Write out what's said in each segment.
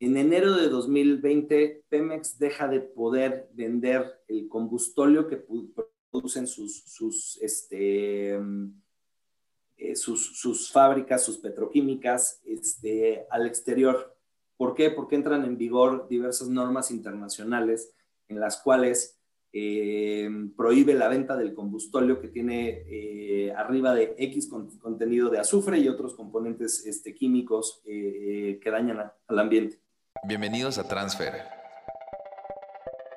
En enero de 2020, Pemex deja de poder vender el combustóleo que producen este, eh, sus, sus, fábricas, sus petroquímicas este, al exterior. ¿Por qué? Porque entran en vigor diversas normas internacionales en las cuales eh, prohíbe la venta del combustóleo que tiene eh, arriba de X contenido de azufre y otros componentes este, químicos que dañan al ambiente. Bienvenidos a Transfer,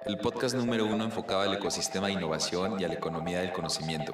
el podcast número uno enfocado al ecosistema de innovación y a la economía del conocimiento,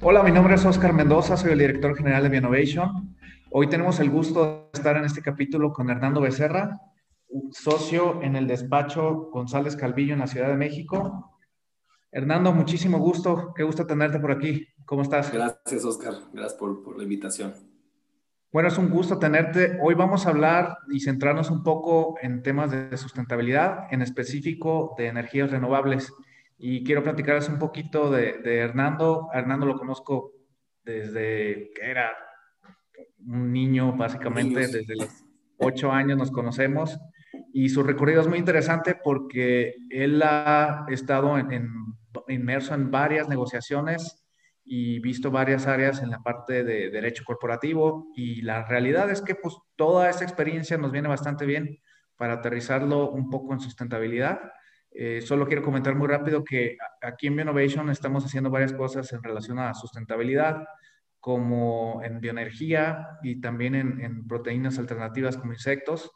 Hola, mi nombre es Oscar Mendoza, soy el director general de Bioinnovation. Hoy tenemos el gusto de estar en este capítulo con Hernando Becerra, socio en el despacho González Calvillo en la Ciudad de México. Hernando, muchísimo gusto. Qué gusto tenerte por aquí. ¿Cómo estás? Gracias, Oscar. Gracias por, la invitación. Bueno, es un gusto tenerte. Hoy vamos a hablar y centrarnos un poco en temas de sustentabilidad, en específico de energías renovables. Y quiero platicarles un poquito de, de Hernando. Hernando lo conozco desde que era un niño, básicamente, desde los ocho años nos conocemos. Y su recorrido es muy interesante porque él ha estado en, inmerso en varias negociaciones y visto varias áreas en la parte de derecho corporativo y la realidad es que pues toda esta experiencia nos viene bastante bien para aterrizarlo un poco en sustentabilidad. Eh, solo quiero comentar muy rápido que aquí en Bioinnovation estamos haciendo varias cosas en relación a sustentabilidad, como en bioenergía y también en, proteínas alternativas como insectos.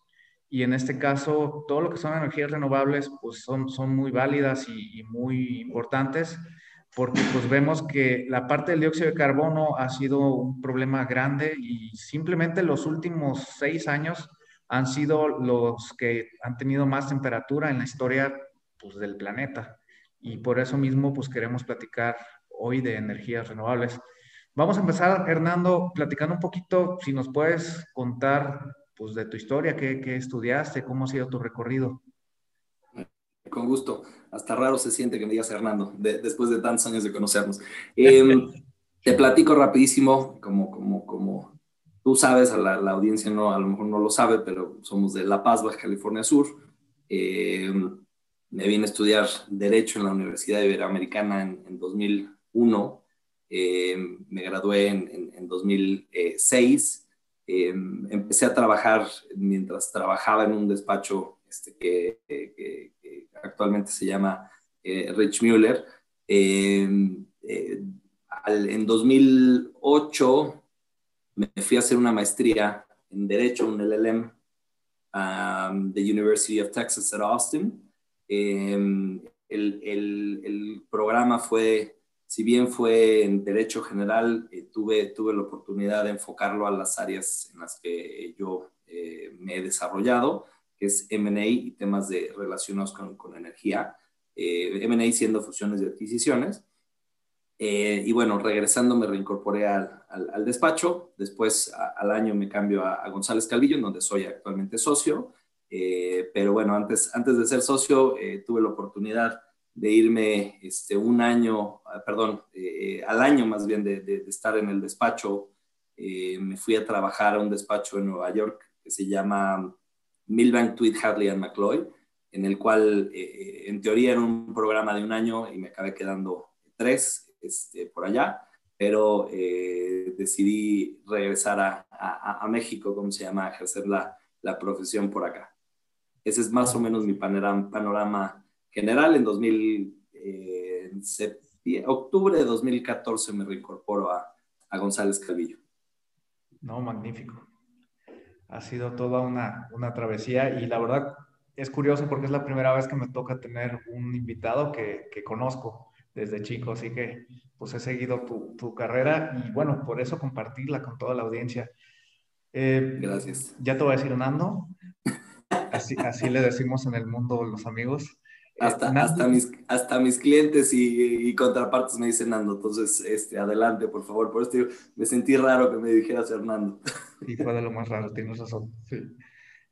Y en este caso todo lo que son energías renovables pues son, son muy válidas y, muy importantes porque pues vemos que la parte del dióxido de carbono ha sido un problema grande y simplemente los últimos seis años han sido los que han tenido más temperatura en la historia pues, del planeta y por eso mismo pues queremos platicar hoy de energías renovables. Vamos a empezar, Hernando, platicando un poquito, si nos puedes contar pues, de tu historia, qué, estudiaste, cómo ha sido tu recorrido. Con gusto. Hasta raro se siente que me digas Hernando, después de tantos años de conocernos. Em, te platico rapidísimo, como, como, como tú sabes, a la, audiencia no, a lo mejor no lo sabe, pero somos de La Paz, Baja California Sur. Em, me vine a estudiar Derecho en la Universidad Iberoamericana en, en 2001. Em, me gradué en, en 2006 Em, empecé a trabajar mientras trabajaba en un despacho este, que, actualmente se llama eh, Rich Mueller. Em, eh, en 2008 me fui a hacer una maestría en Derecho, un LLM, um, the University of Texas at Austin. Em, el, el, programa fue si bien fue en derecho general, eh, tuve, tuve la oportunidad de enfocarlo a las áreas en las que yo eh, me he desarrollado, que es M&A y temas de, relacionados con, con energía, eh, M&A siendo fusiones y adquisiciones. y bueno, regresando me reincorporé al, al, despacho, después al año me cambio a, a, González Calvillo, en donde soy actualmente socio, pero bueno, antes, antes de ser socio tuve la oportunidad de irme este, un año, ah, perdón, eh, al año más bien de, estar en el despacho. Eh, me fui a trabajar a un despacho en Nueva York que se llama Milbank, Tweed, Hadley and McCloy, en el cual eh, en teoría era un programa de un año y me acabé quedando tres este, por allá, pero decidí regresar a, a, México, como se llama, a ejercer la, la profesión por acá. Ese es más o menos mi panorama, panorama general. En 2000, eh, octubre de 2014 me reincorporo a, a González Calvillo. No, magnífico. Ha sido toda una, una travesía y la verdad es curioso porque es la primera vez que me toca tener un invitado que, que conozco desde chico, así que pues he seguido tu, tu, carrera y bueno, por eso compartirla con toda la audiencia. Eh, Gracias. Ya te voy a decir, Nando, así, así le decimos en el mundo los amigos. Hasta, hasta, mis, hasta mis clientes y, y, contrapartes me dicen Nando, entonces este, adelante, por favor. Por esto me sentí raro que me dijeras Hernando. Y fue de lo más raro, tienes razón. Sí.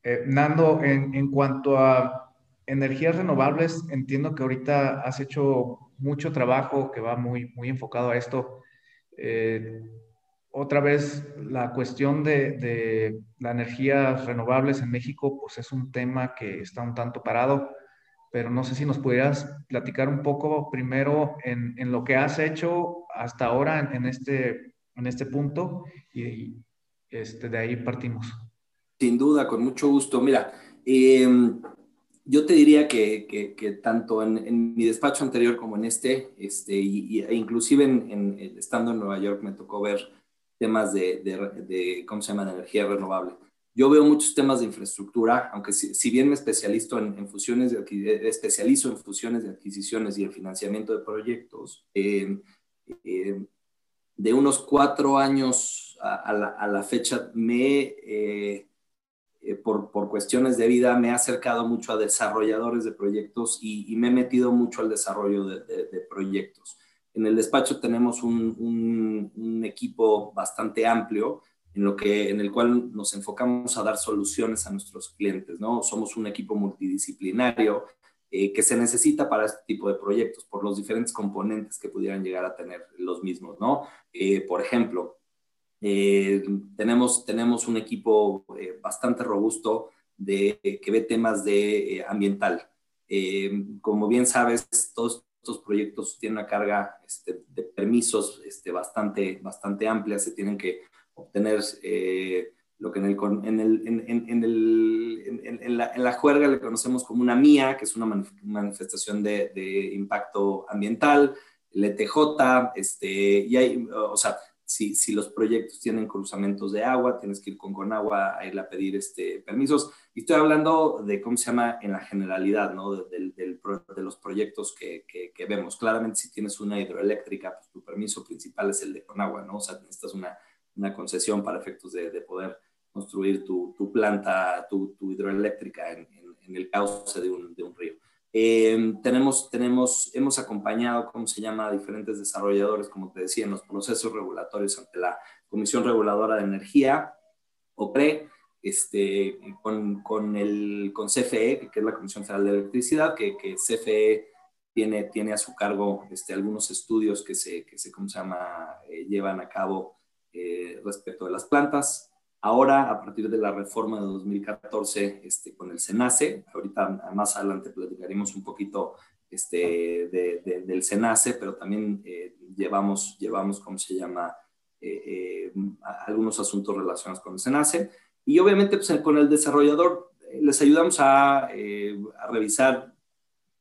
Eh, Nando, en, en, cuanto a energías renovables, entiendo que ahorita has hecho mucho trabajo que va muy, muy enfocado a esto. Eh, otra vez, la cuestión de, de las energías renovables en México, pues es un tema que está un tanto parado pero no sé si nos pudieras platicar un poco primero en, en lo que has hecho hasta ahora en, en, este, en este punto y este, de ahí partimos. Sin duda, con mucho gusto. Mira, eh, yo te diría que, que, que tanto en, en, mi despacho anterior como en este, este y, y e inclusive en, estando en Nueva York me tocó ver temas de, de, de, ¿cómo se llama?, de energía renovable yo veo muchos temas de infraestructura, aunque si, bien me especializo en, fusiones de, eh, especializo en fusiones de adquisiciones y el financiamiento de proyectos, eh, eh, de unos cuatro años a, la, fecha me, por, por, cuestiones de vida, me he acercado mucho a desarrolladores de proyectos y, me he metido mucho al desarrollo de, proyectos. En el despacho tenemos un, un equipo bastante amplio en, lo que, en el cual nos enfocamos a dar soluciones a nuestros clientes, ¿no? Somos un equipo multidisciplinario eh, que se necesita para este tipo de proyectos por los diferentes componentes que pudieran llegar a tener los mismos, ¿no? Eh, por ejemplo, eh, tenemos, tenemos un equipo bastante robusto de, que ve temas de ambiental. como bien sabes, todos estos proyectos tienen una carga este, de permisos este, bastante, bastante amplia, se tienen que obtener eh, lo que en, el, en, el, en, en, la, en, la, juerga le conocemos como una MIA, que es una manifestación de, de impacto ambiental, el ETJ, este, y hay, o sea, si, si, los proyectos tienen cruzamientos de agua, tienes que ir con, con agua a ir a pedir este, permisos. Y estoy hablando de cómo se llama en la generalidad, ¿no? De, de, de, de los proyectos que, que, vemos. Claramente, si tienes una hidroeléctrica, pues tu permiso principal es el de con agua, ¿no? O sea, necesitas una una concesión para efectos de, de poder construir tu, tu planta, tu, tu hidroeléctrica en, en, el cauce de un, de un río. Eh, tenemos, tenemos, hemos acompañado, ¿cómo se llama?, a diferentes desarrolladores, como te decía, en los procesos regulatorios ante la Comisión Reguladora de Energía, OPRE, este, con, con, el, con CFE, que es la Comisión Federal de Electricidad, que, CFE tiene, tiene a su cargo este, algunos estudios que se, que se, ¿cómo se llama?, eh, llevan a cabo eh, respecto de las plantas. Ahora, a partir de la reforma de 2014 este, con el SENACE, ahorita más adelante platicaremos un poquito este, de, del SENACE, pero también eh, llevamos, llevamos, ¿cómo se llama?, eh, algunos asuntos relacionados con el SENACE. Y obviamente pues, con el desarrollador les ayudamos a, a revisar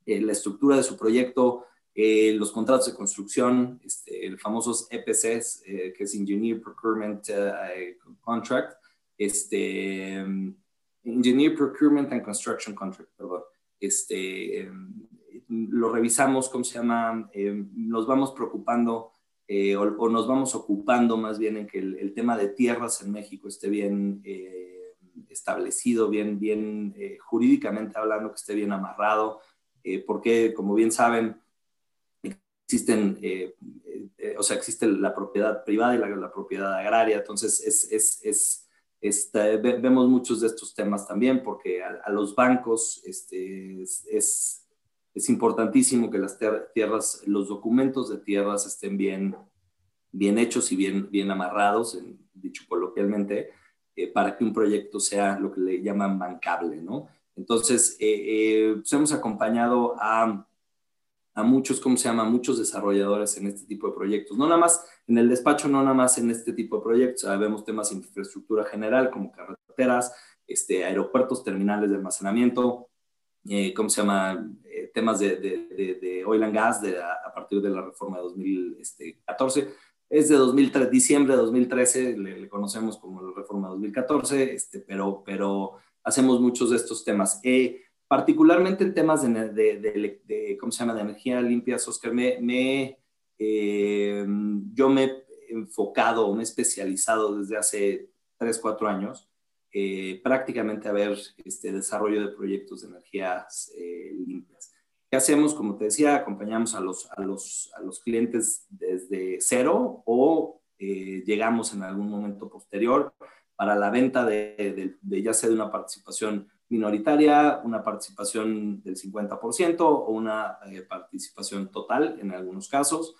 la estructura de su proyecto, eh, los contratos de construcción, este, el famosos EPCs, eh, que es Engineer Procurement uh, Contract, este, Engineer Procurement and Construction Contract, perdón. Este, lo revisamos, ¿cómo se llama? nos vamos preocupando o, o, nos vamos ocupando más bien en que el, el tema de tierras en México esté bien establecido, bien, bien jurídicamente hablando, que esté bien amarrado, porque como bien saben, existen, eh, eh, o sea, existe la propiedad privada y la, propiedad agraria, entonces es, es, es este, vemos muchos de estos temas también porque a, los bancos este, es, es, es, importantísimo que las tierras, los documentos de tierras estén bien, bien hechos y bien, bien amarrados, en, dicho coloquialmente, eh, para que un proyecto sea lo que le llaman bancable, ¿no? Entonces, pues hemos acompañado a a muchos, ¿cómo se llama? Muchos desarrolladores en este tipo de proyectos. No nada más en el despacho, no nada más en este tipo de proyectos. Vemos temas de infraestructura general como carreteras, este, aeropuertos, terminales de almacenamiento, eh, ¿cómo se llama? Eh, temas de, de, de, oil and gas de, a, partir de la reforma de 2014. Este, es de 2003, diciembre de 2013, le, conocemos como la reforma de 2014, este, pero, pero hacemos muchos de estos temas. Eh, particularmente en temas de, de, de, ¿cómo se llama?, de energía limpia, Oscar, me, me eh, yo me he enfocado, me he especializado desde hace 3, 4 años eh, prácticamente a ver este desarrollo de proyectos de energías eh, limpias. ¿Qué hacemos? Como te decía, acompañamos a los, a los, a los clientes desde cero o llegamos en algún momento posterior para la venta de, ya sea de una participación minoritaria, una participación del 50% o una participación total en algunos casos.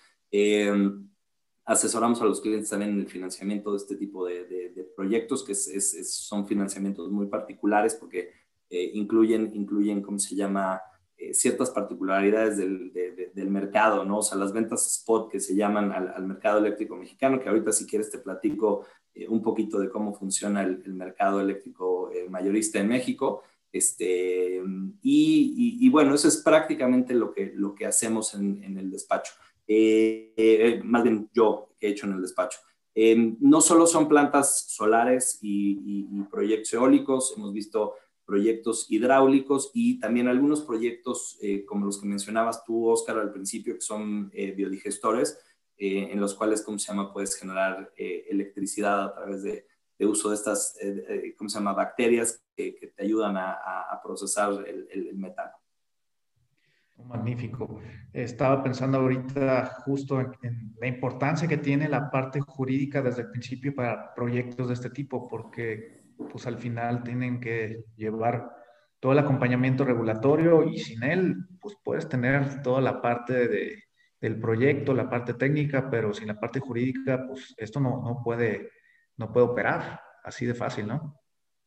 asesoramos a los clientes también en el financiamiento de este tipo de, proyectos, que son financiamientos muy particulares porque eh, incluyen, incluyen, ¿cómo se llama? Eh, ciertas particularidades del, del, mercado, ¿no? O sea, las ventas spot que se llaman al, mercado eléctrico mexicano, que ahorita si quieres te platico eh, un poquito de cómo funciona el, mercado eléctrico mayorista en México. Este, y, bueno, eso es prácticamente lo que, lo que hacemos en, el despacho. más bien yo he hecho en el despacho. Eh, no solo son plantas solares y, proyectos eólicos, hemos visto proyectos hidráulicos y también algunos proyectos eh, como los que mencionabas tú, Oscar, al principio, que son eh, en los cuales, ¿cómo se llama?, puedes generar electricidad a través de, uso de estas, ¿cómo se llama?, bacterias que, te ayudan a, procesar el, el metano. Magnífico. Estaba pensando ahorita justo en, la importancia que tiene la parte jurídica desde el principio para proyectos de este tipo, porque pues al final tienen que llevar todo el acompañamiento regulatorio y sin él pues puedes tener toda la parte de, del proyecto, la parte técnica, pero sin la parte jurídica pues esto no, no, puede, no puede operar así de fácil, ¿no?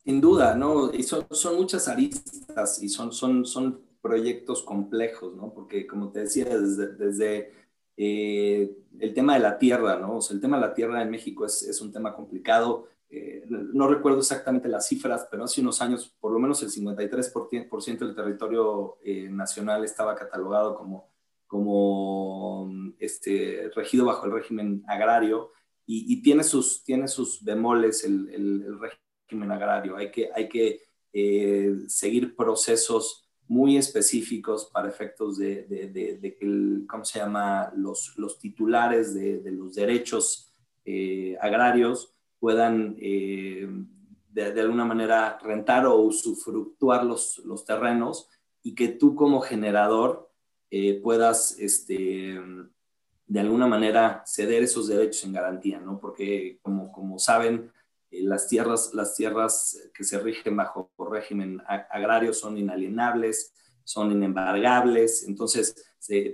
Sin duda, ¿no? Y son, son muchas aristas y son, son, son proyectos complejos, ¿no? Porque como te decía, desde, desde eh, el tema de la tierra, ¿no? O sea, el tema de la tierra en México es, es un tema complicado. Eh, no recuerdo exactamente las cifras, pero hace unos años, por lo menos el 53% del territorio eh, nacional estaba catalogado como, como este, regido bajo el régimen agrario y, tiene, sus, tiene sus bemoles el, régimen agrario. Hay que, hay que seguir procesos muy específicos para efectos de, de, que, ¿cómo se llama?, los, los titulares de, los derechos eh, agrarios puedan eh, de, alguna manera rentar o usufructuar los, los terrenos y que tú como generador eh, puedas, este, de alguna manera, ceder esos derechos en garantía, ¿no? Porque, como, como saben, eh, las, tierras, las tierras que se rigen bajo régimen agrario son inalienables, son inembargables, entonces,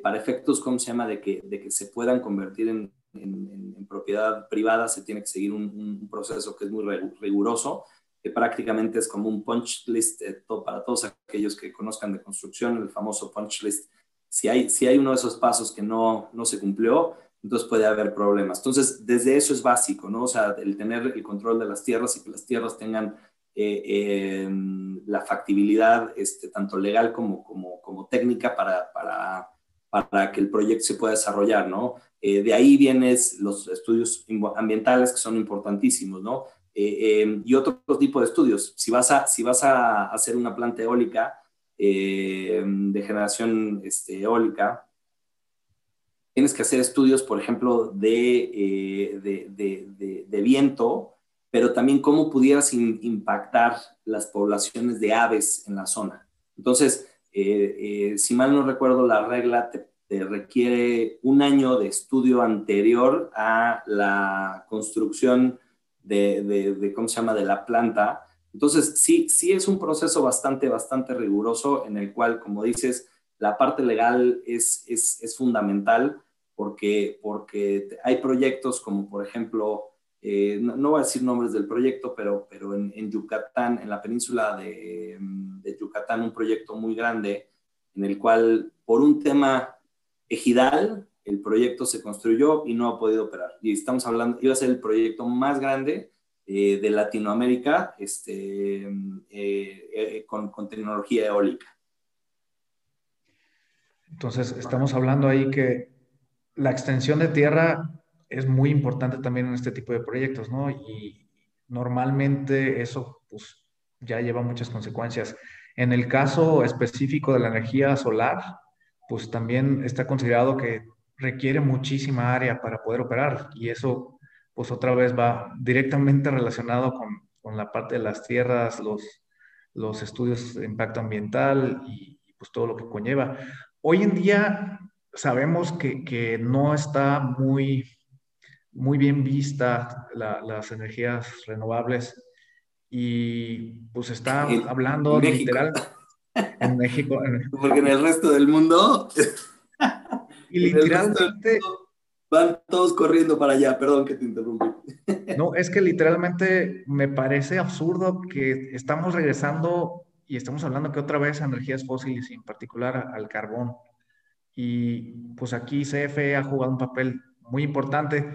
para efectos, ¿cómo se llama?, de que, de que se puedan convertir en, en, propiedad privada, se tiene que seguir un, proceso que es muy riguroso, que prácticamente es como un punch list eh, para todos aquellos que conozcan de construcción, el famoso punch list. Si hay, si hay uno de esos pasos que no, no se cumplió, entonces puede haber problemas. Entonces, desde eso es básico, ¿no? O sea, el tener el control de las tierras y que las tierras tengan eh, em, la factibilidad, este, tanto legal como, como, como técnica, para, para, para, que el proyecto se pueda desarrollar, ¿no? Eh, de ahí vienen los estudios ambientales que son importantísimos, ¿no? Eh, em, y otro tipo de estudios. Si vas a, si vas a hacer una planta eólica de generación este, eólica, tienes que hacer estudios, por ejemplo, eh, de, de, viento, pero también cómo pudieras impactar las poblaciones de aves en la zona. Entonces, eh, eh, si mal no recuerdo, la regla te, requiere un año de estudio anterior a la construcción de, ¿cómo se llama?, de la planta. Entonces, sí, sí es un proceso bastante, bastante riguroso en el cual, como dices, la parte legal es, es, es fundamental porque, porque hay proyectos como por ejemplo, eh, no, voy a decir nombres del proyecto, pero, pero en, Yucatán, en la península de, de, Yucatán, un proyecto muy grande en el cual por un tema ejidal el proyecto se construyó y no ha podido operar. Y estamos hablando, iba a ser el proyecto más grande eh, de Latinoamérica este, eh, con, con tecnología eólica. Entonces, estamos hablando ahí que la extensión de tierra es muy importante también en este tipo de proyectos, ¿no? Y normalmente eso pues, ya lleva muchas consecuencias. En el caso específico de la energía solar, pues también está considerado que requiere muchísima área para poder operar y eso pues otra vez va directamente relacionado con con la parte de las tierras, los, los estudios de impacto ambiental y, pues todo lo que conlleva. Hoy en día sabemos que, que no está muy, muy bien vista las energías renovables y pues está hablando literal en México. Porque en el resto del mundo... y literalmente... Van todos corriendo para allá, perdón que te interrumpí. No, es que literalmente me parece absurdo que estamos regresando y estamos hablando que otra vez energías fósiles y en particular al carbón. Y pues aquí CFE ha jugado un papel muy importante.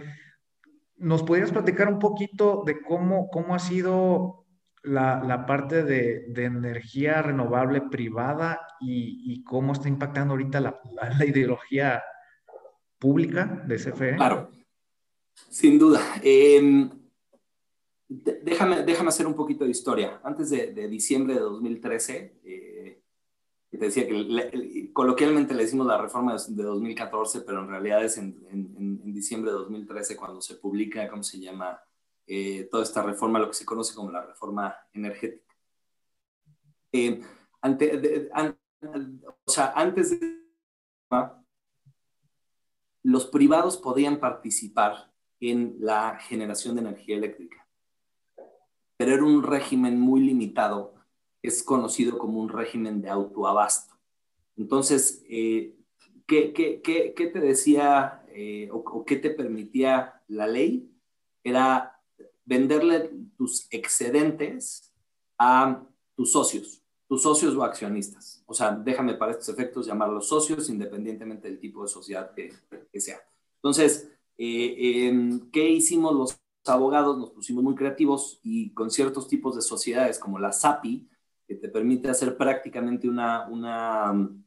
¿Nos podrías platicar un poquito de cómo, cómo ha sido la, parte de, energía renovable privada y, cómo está impactando ahorita la, la ideología pública de CFE? Claro, sin duda. Em, déjame, déjame hacer un poquito de historia. Antes de, diciembre de 2013, eh, te decía que coloquialmente le decimos la reforma de, 2014, pero en realidad es en, diciembre de 2013 cuando se publica, ¿cómo se llama? Eh, toda esta reforma, lo que se conoce como la reforma energética. Eh, o sea, antes de los privados podían participar en la generación de energía eléctrica, pero era un régimen muy limitado, es conocido como un régimen de autoabasto. Entonces, eh, ¿qué, te decía eh, o qué te permitía la ley? Era venderle tus excedentes a tus socios tus socios o accionistas. O sea, déjame para estos efectos llamarlos socios independientemente del tipo de sociedad que, sea. Entonces, eh, em, ¿qué hicimos los abogados? Nos pusimos muy creativos y con ciertos tipos de sociedades como la SAPI, que te permite hacer prácticamente una, una um,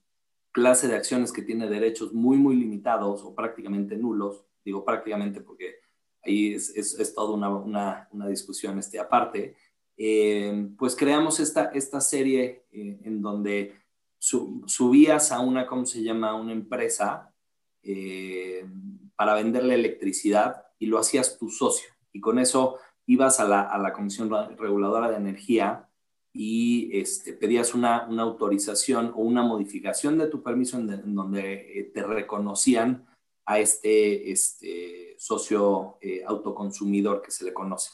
clase de acciones que tiene derechos muy, muy limitados o prácticamente nulos. Digo prácticamente porque ahí es, es, toda una, una, una discusión este, aparte. Eh, pues creamos esta, esta serie eh, en donde subías a una, ¿cómo se llama?, una empresa eh, para venderle electricidad y lo hacías tu socio. Y con eso ibas a la, a la Comisión Reguladora de Energía y este, pedías una, una, autorización o una modificación de tu permiso en, donde te reconocían a este, este socio autoconsumidor que se le conoce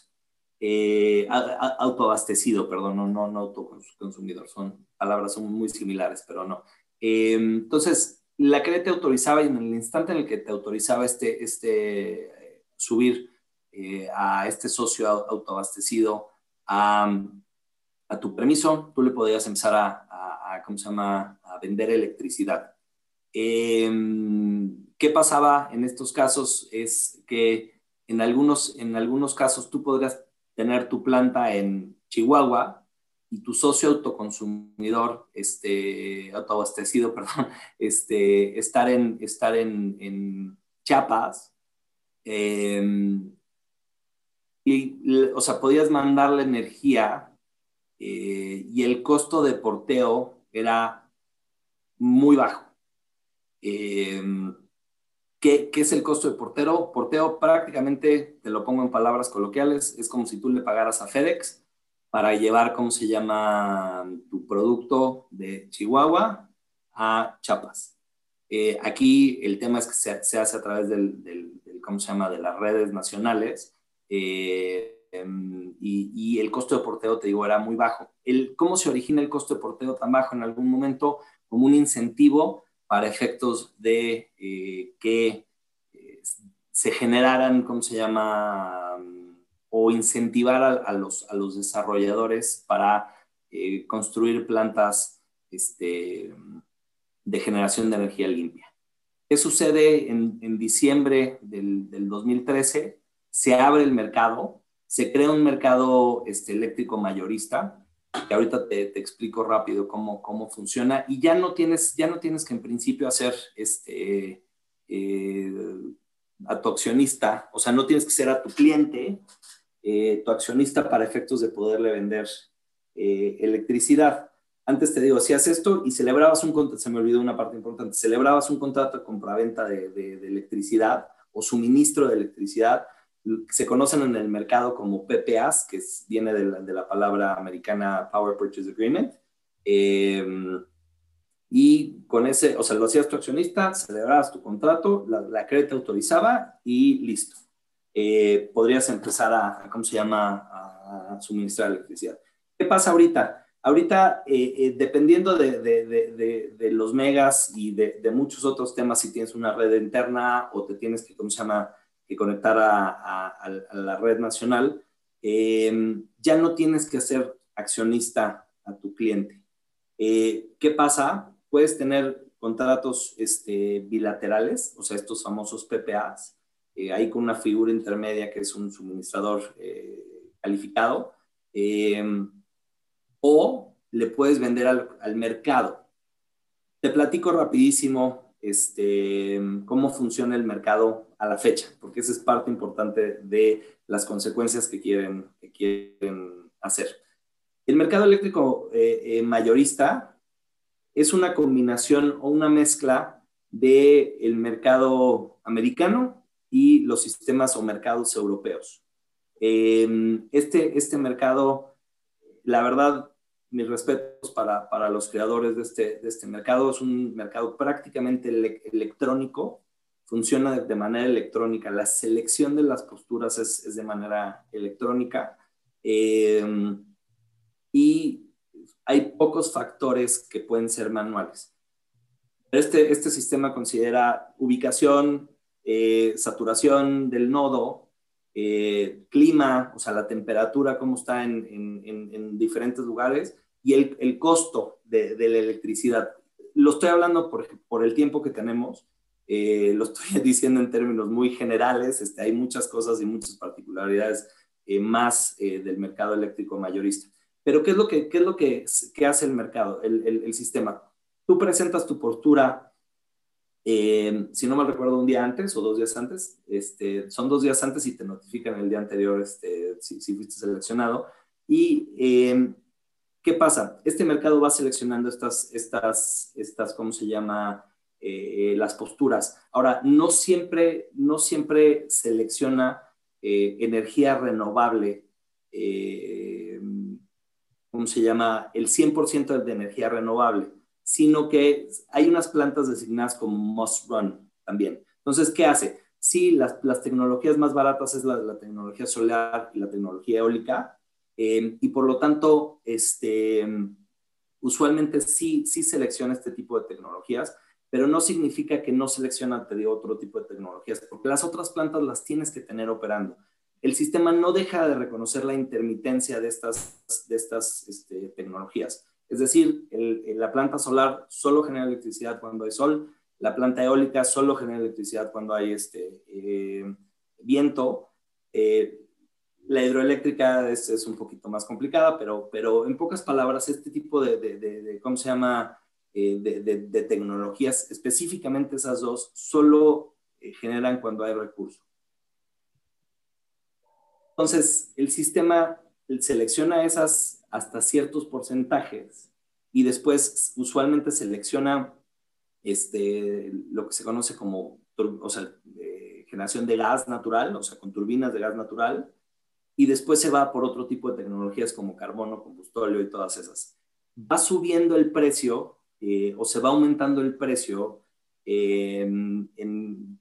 eh, autoabastecido, perdón, no, no, no autoconsumidor, son palabras son muy similares, pero no. Eh, entonces, la que te autorizaba y en el instante en el que te autorizaba este, este subir eh, a este socio autoabastecido a, a, tu permiso, tú le podías empezar a, a, ¿cómo se llama?, vender electricidad. Eh, ¿Qué pasaba en estos casos? Es que en algunos, en algunos casos tú podrías tener tu planta en Chihuahua y tu socio autoconsumidor, este, autoabastecido, perdón, este, estar en, estar en, en Chiapas. Em, y, o sea, podías mandarle energía eh, y el costo de porteo era muy bajo. Eh, ¿Qué, es el costo de portero? Porteo prácticamente, te lo pongo en palabras coloquiales, es como si tú le pagaras a FedEx para llevar, ¿cómo se llama?, tu producto de Chihuahua a Chiapas. Eh, aquí el tema es que se, hace a través del, ¿cómo se llama?, de las redes nacionales eh, em, y, el costo de porteo, te digo, era muy bajo. El, ¿Cómo se origina el costo de porteo tan bajo en algún momento? Como un incentivo para efectos de eh, que eh, se generaran, ¿cómo se llama? o incentivar a, los, a los desarrolladores para eh, construir plantas este, de generación de energía limpia. ¿Qué sucede en, diciembre del, del, 2013? Se abre el mercado, se crea un mercado este, eléctrico mayorista, que ahorita te, explico rápido cómo, cómo funciona, y ya no tienes, ya no tienes que en principio hacer este, eh, a tu accionista, o sea, no tienes que ser a tu cliente, eh, tu accionista para efectos de poderle vender eh, electricidad. Antes te digo, hacías esto y celebrabas un contrato, se me olvidó una parte importante, celebrabas un contrato de compraventa de, electricidad o suministro de electricidad se conocen en el mercado como PPAs, que viene de la, de la, palabra americana Power Purchase Agreement. Eh, y con ese, o sea, lo hacías tu accionista, celebrabas tu contrato, la, la te autorizaba y listo. Eh, podrías empezar a, ¿cómo se llama?, a, suministrar electricidad. ¿Qué pasa ahorita? Ahorita, eh, eh, dependiendo de, de, de, de, los megas y de, muchos otros temas, si tienes una red interna o te tienes que, ¿cómo se llama?, que conectar a, la red nacional, ya no tienes que ser accionista a tu cliente. ¿Qué pasa? puedes tener contratos este, bilaterales, o sea, estos famosos PPAs, eh, ahí con una figura intermedia que es un suministrador eh, calificado, em, o le puedes vender al, mercado. Te platico rapidísimo este, cómo funciona el mercado a la fecha, porque esa es parte importante de las consecuencias que quieren, que quieren hacer. El mercado eléctrico eh, mayorista es una combinación o una mezcla del el mercado americano y los sistemas o mercados europeos. Em, este, este mercado, la verdad, mis respetos para, para los creadores de este, de este mercado, es un mercado prácticamente electrónico, funciona de, manera electrónica, la selección de las posturas es, es de manera electrónica. Eh, y hay pocos factores que pueden ser manuales. Este, este sistema considera ubicación, eh, saturación del nodo, eh, clima, o sea, la temperatura, cómo está en, diferentes lugares y el, costo de, la electricidad. Lo estoy hablando por, por el tiempo que tenemos, eh, lo estoy diciendo en términos muy generales, este, hay muchas cosas y muchas particularidades más del mercado eléctrico mayorista. Pero ¿qué es lo que, qué es lo que, hace el mercado, el, el, sistema? Tú presentas tu postura, eh, si no mal recuerdo, un día antes o dos días antes, este, son dos días antes y te notifican el día anterior este, si, si fuiste seleccionado. Y eh, ¿qué pasa? Este mercado va seleccionando estas, estas, estas ¿cómo se llama? Eh, las posturas. Ahora, no siempre, no siempre selecciona energía renovable. Eh, ¿cómo se llama? El 100% de energía renovable, sino que hay unas plantas designadas como must run también. Entonces, ¿qué hace? Sí, las, las tecnologías más baratas es la, la, tecnología solar y la tecnología eólica, eh, y por lo tanto, este, usualmente sí, sí selecciona este tipo de tecnologías, pero no significa que no selecciona, te digo, otro tipo de tecnologías, porque las otras plantas las tienes que tener operando el sistema no deja de reconocer la intermitencia de estas, de estas este, tecnologías. Es decir, la planta solar solo genera electricidad cuando hay sol, la planta eólica solo genera electricidad cuando hay este, eh, viento. Eh, la hidroeléctrica es, un poquito más complicada, pero, pero en pocas palabras, este tipo de, ¿cómo se llama?, eh, de, tecnologías, específicamente esas dos, solo generan cuando hay recursos. Entonces, el sistema selecciona esas hasta ciertos porcentajes y después usualmente selecciona este, lo que se conoce como o sea, eh, generación de gas natural, o sea, con turbinas de gas natural, y después se va por otro tipo de tecnologías como carbono, combustóleo y todas esas. Va subiendo el precio eh, o se va aumentando el precio eh,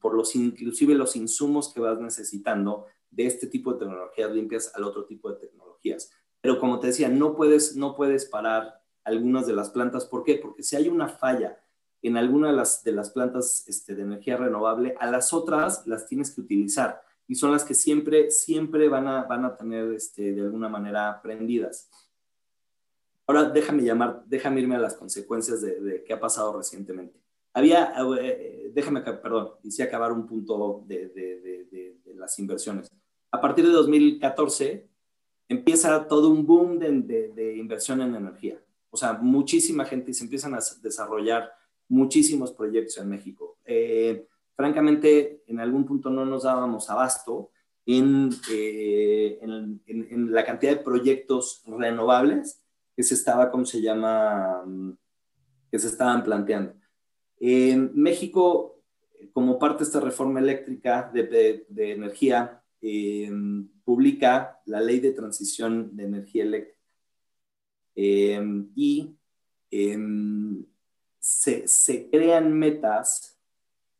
por los, inclusive los insumos que vas necesitando de este tipo de tecnologías limpias al otro tipo de tecnologías. Pero como te decía, no puedes, no puedes parar algunas de las plantas. ¿Por qué? Porque si hay una falla en alguna de las, de las plantas este, de energía renovable, a las otras las tienes que utilizar y son las que siempre, siempre van a, van a tener este, de alguna manera prendidas. Ahora déjame llamar, déjame irme a las consecuencias de, de qué ha pasado recientemente. Había, eh, déjame, perdón, hice acabar un punto de, de, de las inversiones a partir de 2014 empieza todo un boom de, inversión en energía. O sea, muchísima gente se empiezan a desarrollar muchísimos proyectos en México. Eh, francamente, en algún punto no nos dábamos abasto en, eh, en, la cantidad de proyectos renovables que se estaba, ¿cómo se llama?, que se estaban planteando. En México, como parte de esta reforma eléctrica de, energía, em, publica la ley de transición de energía eléctrica em, y em, se, crean metas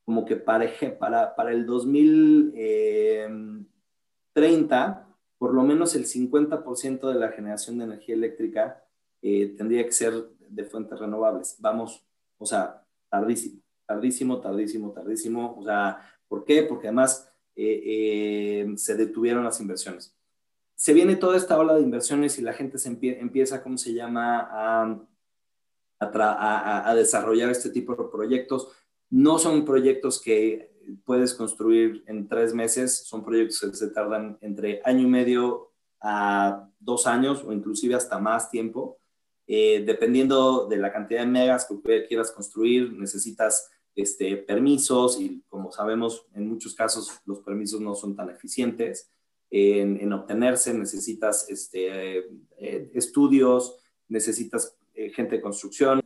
como que para, para, para el 2030, por lo menos el 50% de la generación de energía eléctrica eh, tendría que ser de fuentes renovables. Vamos, o sea, tardísimo, tardísimo, tardísimo, tardísimo. O sea, ¿por qué? Porque además eh, eh, se detuvieron las inversiones. Se viene toda esta ola de inversiones y la gente se empieza, ¿cómo se llama?, a, a, a, desarrollar este tipo de proyectos. No son proyectos que puedes construir en tres meses, son proyectos que se tardan entre año y medio a dos años o inclusive hasta más tiempo. Eh, dependiendo de la cantidad de megas que quieras construir, necesitas este, permisos y como sabemos, en muchos casos los permisos no son tan eficientes en, obtenerse, necesitas este, eh, estudios, necesitas eh, gente de construcción.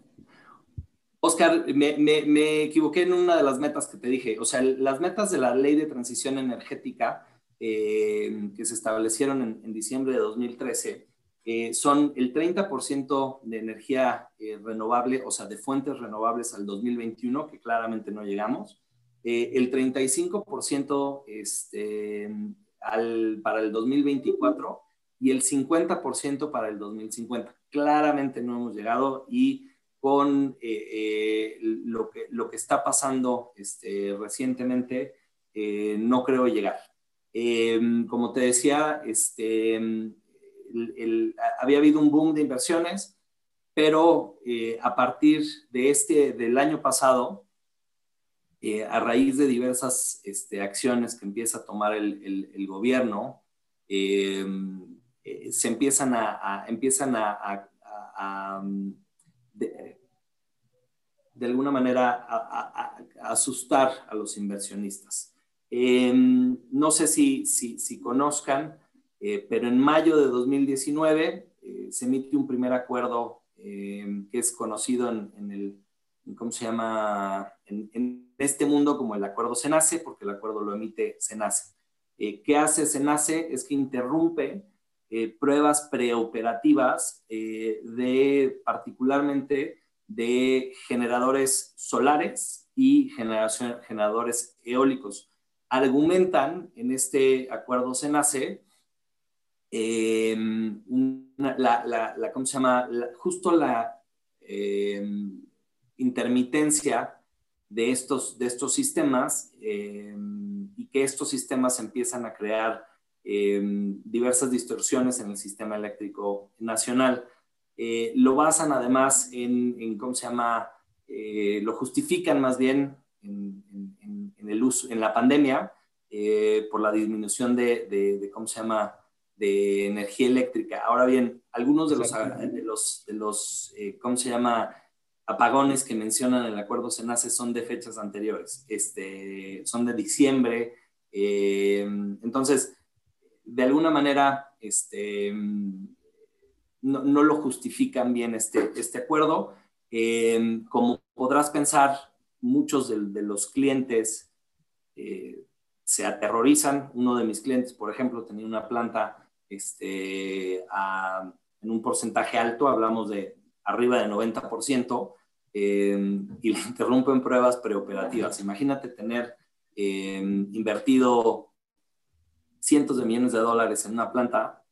Oscar, me, equivoqué en una de las metas que te dije. O sea, las metas de la ley de transición energética que se establecieron en, diciembre de 2013 eh, son el 30% de energía eh, renovable, o sea, de fuentes renovables al 2021, que claramente no llegamos, eh, el 35% este, para el 2024 y el 50% para el 2050. Claramente no hemos llegado y con lo, que, lo que está pasando este, recientemente, no creo llegar. como te decía, este, había habido un boom de inversiones, pero eh, a partir de este, del año pasado, eh, a raíz de diversas este, acciones que empieza a tomar el, gobierno, em, eh, se empiezan a, empiezan a, de, alguna manera asustar a los inversionistas. Em, no sé si, si, conozcan, eh, pero en mayo de 2019 eh, se emite un primer acuerdo eh, que es conocido en, el, ¿cómo se llama? En, este mundo como el acuerdo SENACE, porque el acuerdo lo emite SENACE. ¿Qué hace SENACE? Es que interrumpe pruebas preoperativas de particularmente de generadores solares y generadores eólicos. Argumentan en este acuerdo SENACE Em, la, la, ¿cómo se llama? justo la em, intermitencia de estos, de estos sistemas em, y que estos sistemas empiezan a crear diversas distorsiones en el sistema eléctrico nacional. Eh, lo basan además en, ¿cómo se llama? Eh, lo justifican más bien en, el uso, en la pandemia eh, por la disminución de, de, ¿cómo se llama? de energía eléctrica. Ahora bien, algunos de los, de los, de los ¿cómo se llama? Apagones que mencionan el acuerdo SENACE son de fechas anteriores, este, son de diciembre. Eh, entonces, de alguna manera, este, no, no, lo justifican bien este, este acuerdo. Eh, como podrás pensar, muchos de, los clientes se aterrorizan. Uno de mis clientes, por ejemplo, tenía una planta este, en un porcentaje alto, hablamos de arriba del 90%, eh, y le interrumpen pruebas preoperativas. Imagínate tener eh, invertido cientos de millones de dólares en una planta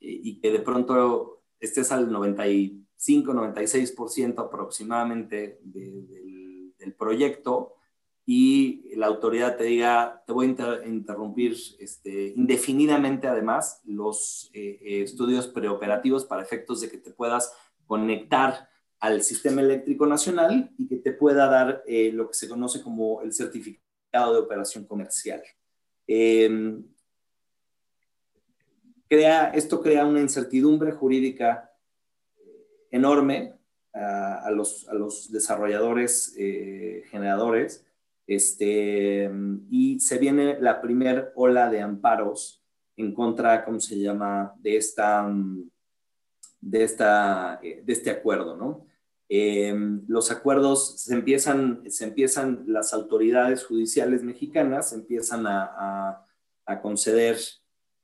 eh, y que de pronto estés al 95, 96% aproximadamente del, del proyecto y la autoridad te diga, te voy a interrumpir este, indefinidamente además los eh, eh, estudios preoperativos para efectos de que te puedas conectar al sistema eléctrico nacional y que te pueda dar eh, lo que se conoce como el certificado de operación comercial. Em, crea, esto crea una incertidumbre jurídica enorme a, los, a los, desarrolladores generadores este, y se viene la primera ola de amparos en contra, ¿cómo se llama?, de, esta, de, esta, de este acuerdo, ¿no? Em, los acuerdos se empiezan, se empiezan, las autoridades judiciales mexicanas empiezan a, a conceder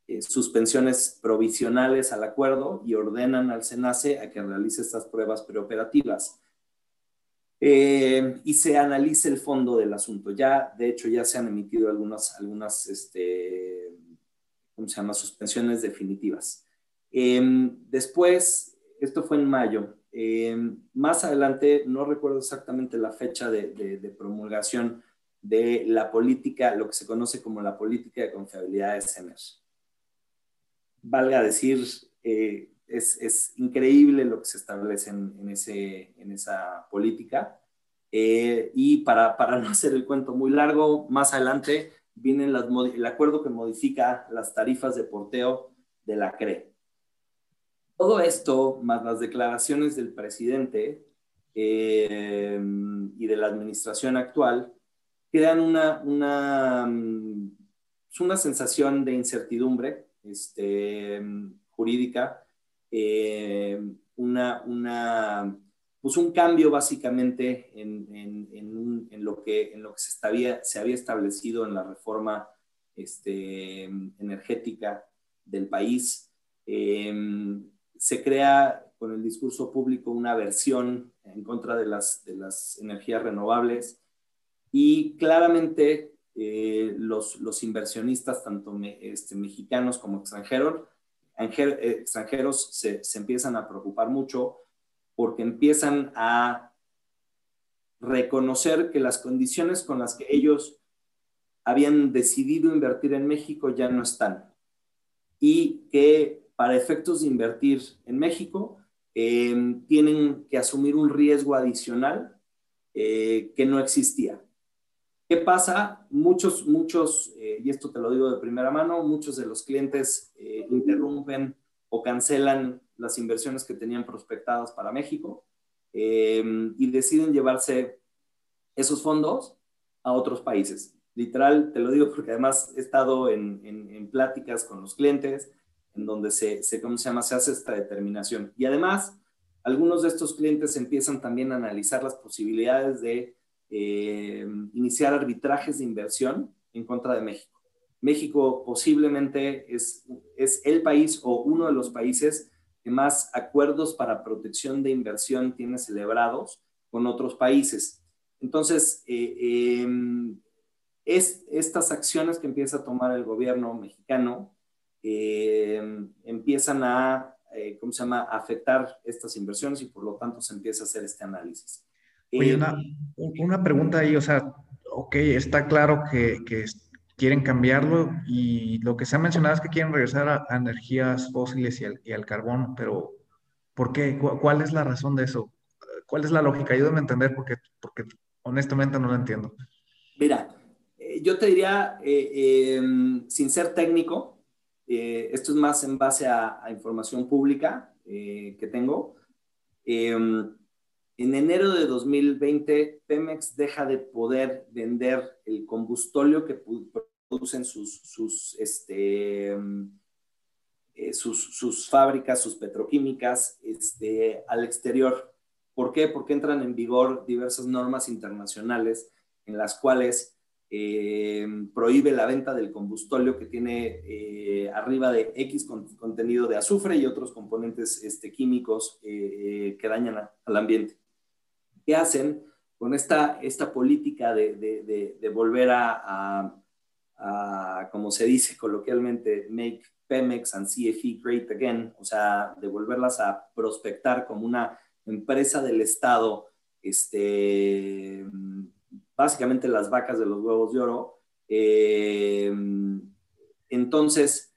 eh, suspensiones provisionales al acuerdo y ordenan al SENACE a que realice estas pruebas preoperativas. Eh, y se analice el fondo del asunto. Ya, de hecho, ya se han emitido algunas, algunas este, ¿cómo se llama?, suspensiones definitivas. Em, después, esto fue en mayo, em, más adelante, no recuerdo exactamente la fecha de, promulgación de la política, lo que se conoce como la política de confiabilidad de SEMER. Valga decir, eh, es, es, increíble lo que se establece en, ese, en esa política. Eh, y para, para no hacer el cuento muy largo, más adelante viene el acuerdo que modifica las tarifas de porteo de la CRE. Todo esto, más las declaraciones del presidente eh, y de la administración actual, crean una, una, mm, una sensación de incertidumbre este, jurídica, eh, una, una, pues un cambio básicamente en, lo, que, se, estaba, se había establecido en la reforma este, energética del país. Eh, se crea con el discurso público una versión en contra de las energías renovables y claramente eh, los, los, inversionistas, tanto este, mexicanos como extranjeros, extranjeros se, se empiezan a preocupar mucho porque empiezan a reconocer que las condiciones con las que ellos habían decidido invertir en México ya no están y que para efectos de invertir en México em, tienen que asumir un riesgo adicional eh, que no existía. ¿Qué pasa? Muchos, muchos, eh, y esto te lo digo de primera mano, muchos de los clientes eh, interrumpen o cancelan las inversiones que tenían prospectadas para México eh, y deciden llevarse esos fondos a otros países. Literal, te lo digo porque además he estado en, en, pláticas con los clientes en donde se, se, ¿cómo se llama? Se hace esta determinación. Y además, algunos de estos clientes empiezan también a analizar las posibilidades de eh, iniciar arbitrajes de inversión en contra de México. México posiblemente es, es el país o uno de los países que más acuerdos para protección de inversión tiene celebrados con otros países. Entonces, eh, em, es, estas acciones que empieza a tomar el gobierno mexicano em, empiezan a, eh, ¿cómo se llama?, afectar estas inversiones y por lo tanto se empieza a hacer este análisis. Oye, una, una pregunta ahí, o sea, ok, está claro que, que quieren cambiarlo y lo que se ha mencionado es que quieren regresar a, energías fósiles y al, carbón, pero ¿por qué? ¿Cuál es la razón de eso? ¿Cuál es la lógica? Ayúdame a entender porque, porque honestamente no lo entiendo. Mira, eh, yo te diría, eh, em, sin ser técnico, eh, esto es más en base a, a información pública que tengo. Em, en enero de 2020, Pemex deja de poder vender el combustóleo que producen sus, sus, este, eh, sus, sus, fábricas, sus petroquímicas este, al exterior. ¿Por qué? Porque entran en vigor diversas normas internacionales en las cuales eh, prohíbe la venta del combustóleo que tiene eh, arriba de X contenido de azufre y otros componentes este, químicos que dañan al ambiente. ¿Qué hacen con esta, esta política de, de, volver a como se dice coloquialmente, make Pemex and CFE great again, o sea, de volverlas a prospectar como una empresa del Estado, este, básicamente las vacas de los huevos de oro. Eh, entonces,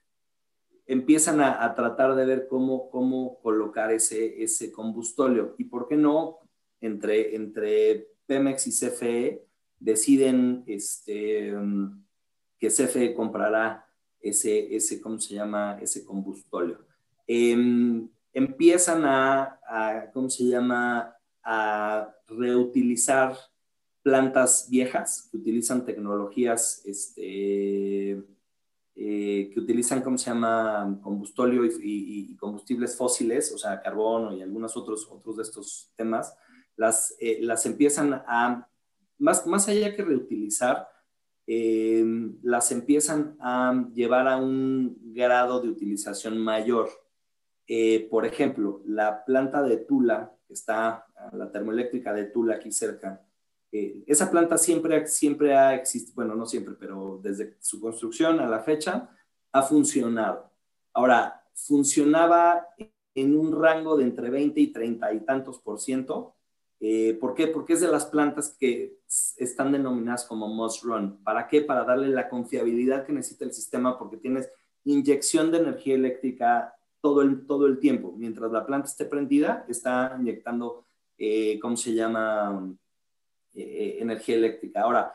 empiezan a, tratar de ver cómo, cómo colocar ese, ese combustóleo. Y por qué no, entre, entre Pemex y CFE, deciden este, que CFE comprará ese, ese ¿cómo se llama? Ese combustóleo. Em, empiezan a, ¿cómo se llama? A reutilizar plantas viejas que utilizan tecnologías, este, eh, que utilizan, ¿cómo se llama? Combustóleo y, combustibles fósiles, o sea, carbono y algunos otros, otros de estos temas, las, eh, las empiezan a, más, más allá que reutilizar, eh, las empiezan a llevar a un grado de utilización mayor. Eh, por ejemplo, la planta de Tula, que está, la termoeléctrica de Tula aquí cerca, esa planta siempre, siempre ha existido, bueno, no siempre, pero desde su construcción a la fecha, ha funcionado. Ahora, funcionaba en un rango de entre 20 y 30 y tantos por ciento. Eh, ¿Por qué? Porque es de las plantas que están denominadas como must run. ¿Para qué? Para darle la confiabilidad que necesita el sistema porque tienes inyección de energía eléctrica todo el, todo el tiempo. Mientras la planta esté prendida, está inyectando, eh, ¿cómo se llama? Eh, energía eléctrica. Ahora,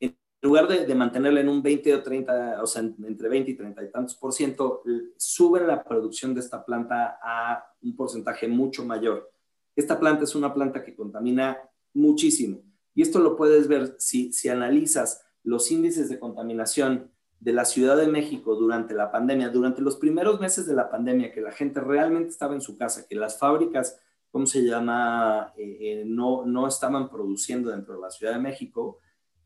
en lugar de, de, mantenerla en un 20 o 30, o sea, entre 20 y 30 y tantos por ciento, suben la producción de esta planta a un porcentaje mucho mayor. Esta planta es una planta que contamina muchísimo. Y esto lo puedes ver si, si analizas los índices de contaminación de la Ciudad de México durante la pandemia, durante los primeros meses de la pandemia, que la gente realmente estaba en su casa, que las fábricas ¿cómo se llama? Eh, eh, no, no estaban produciendo dentro de la Ciudad de México,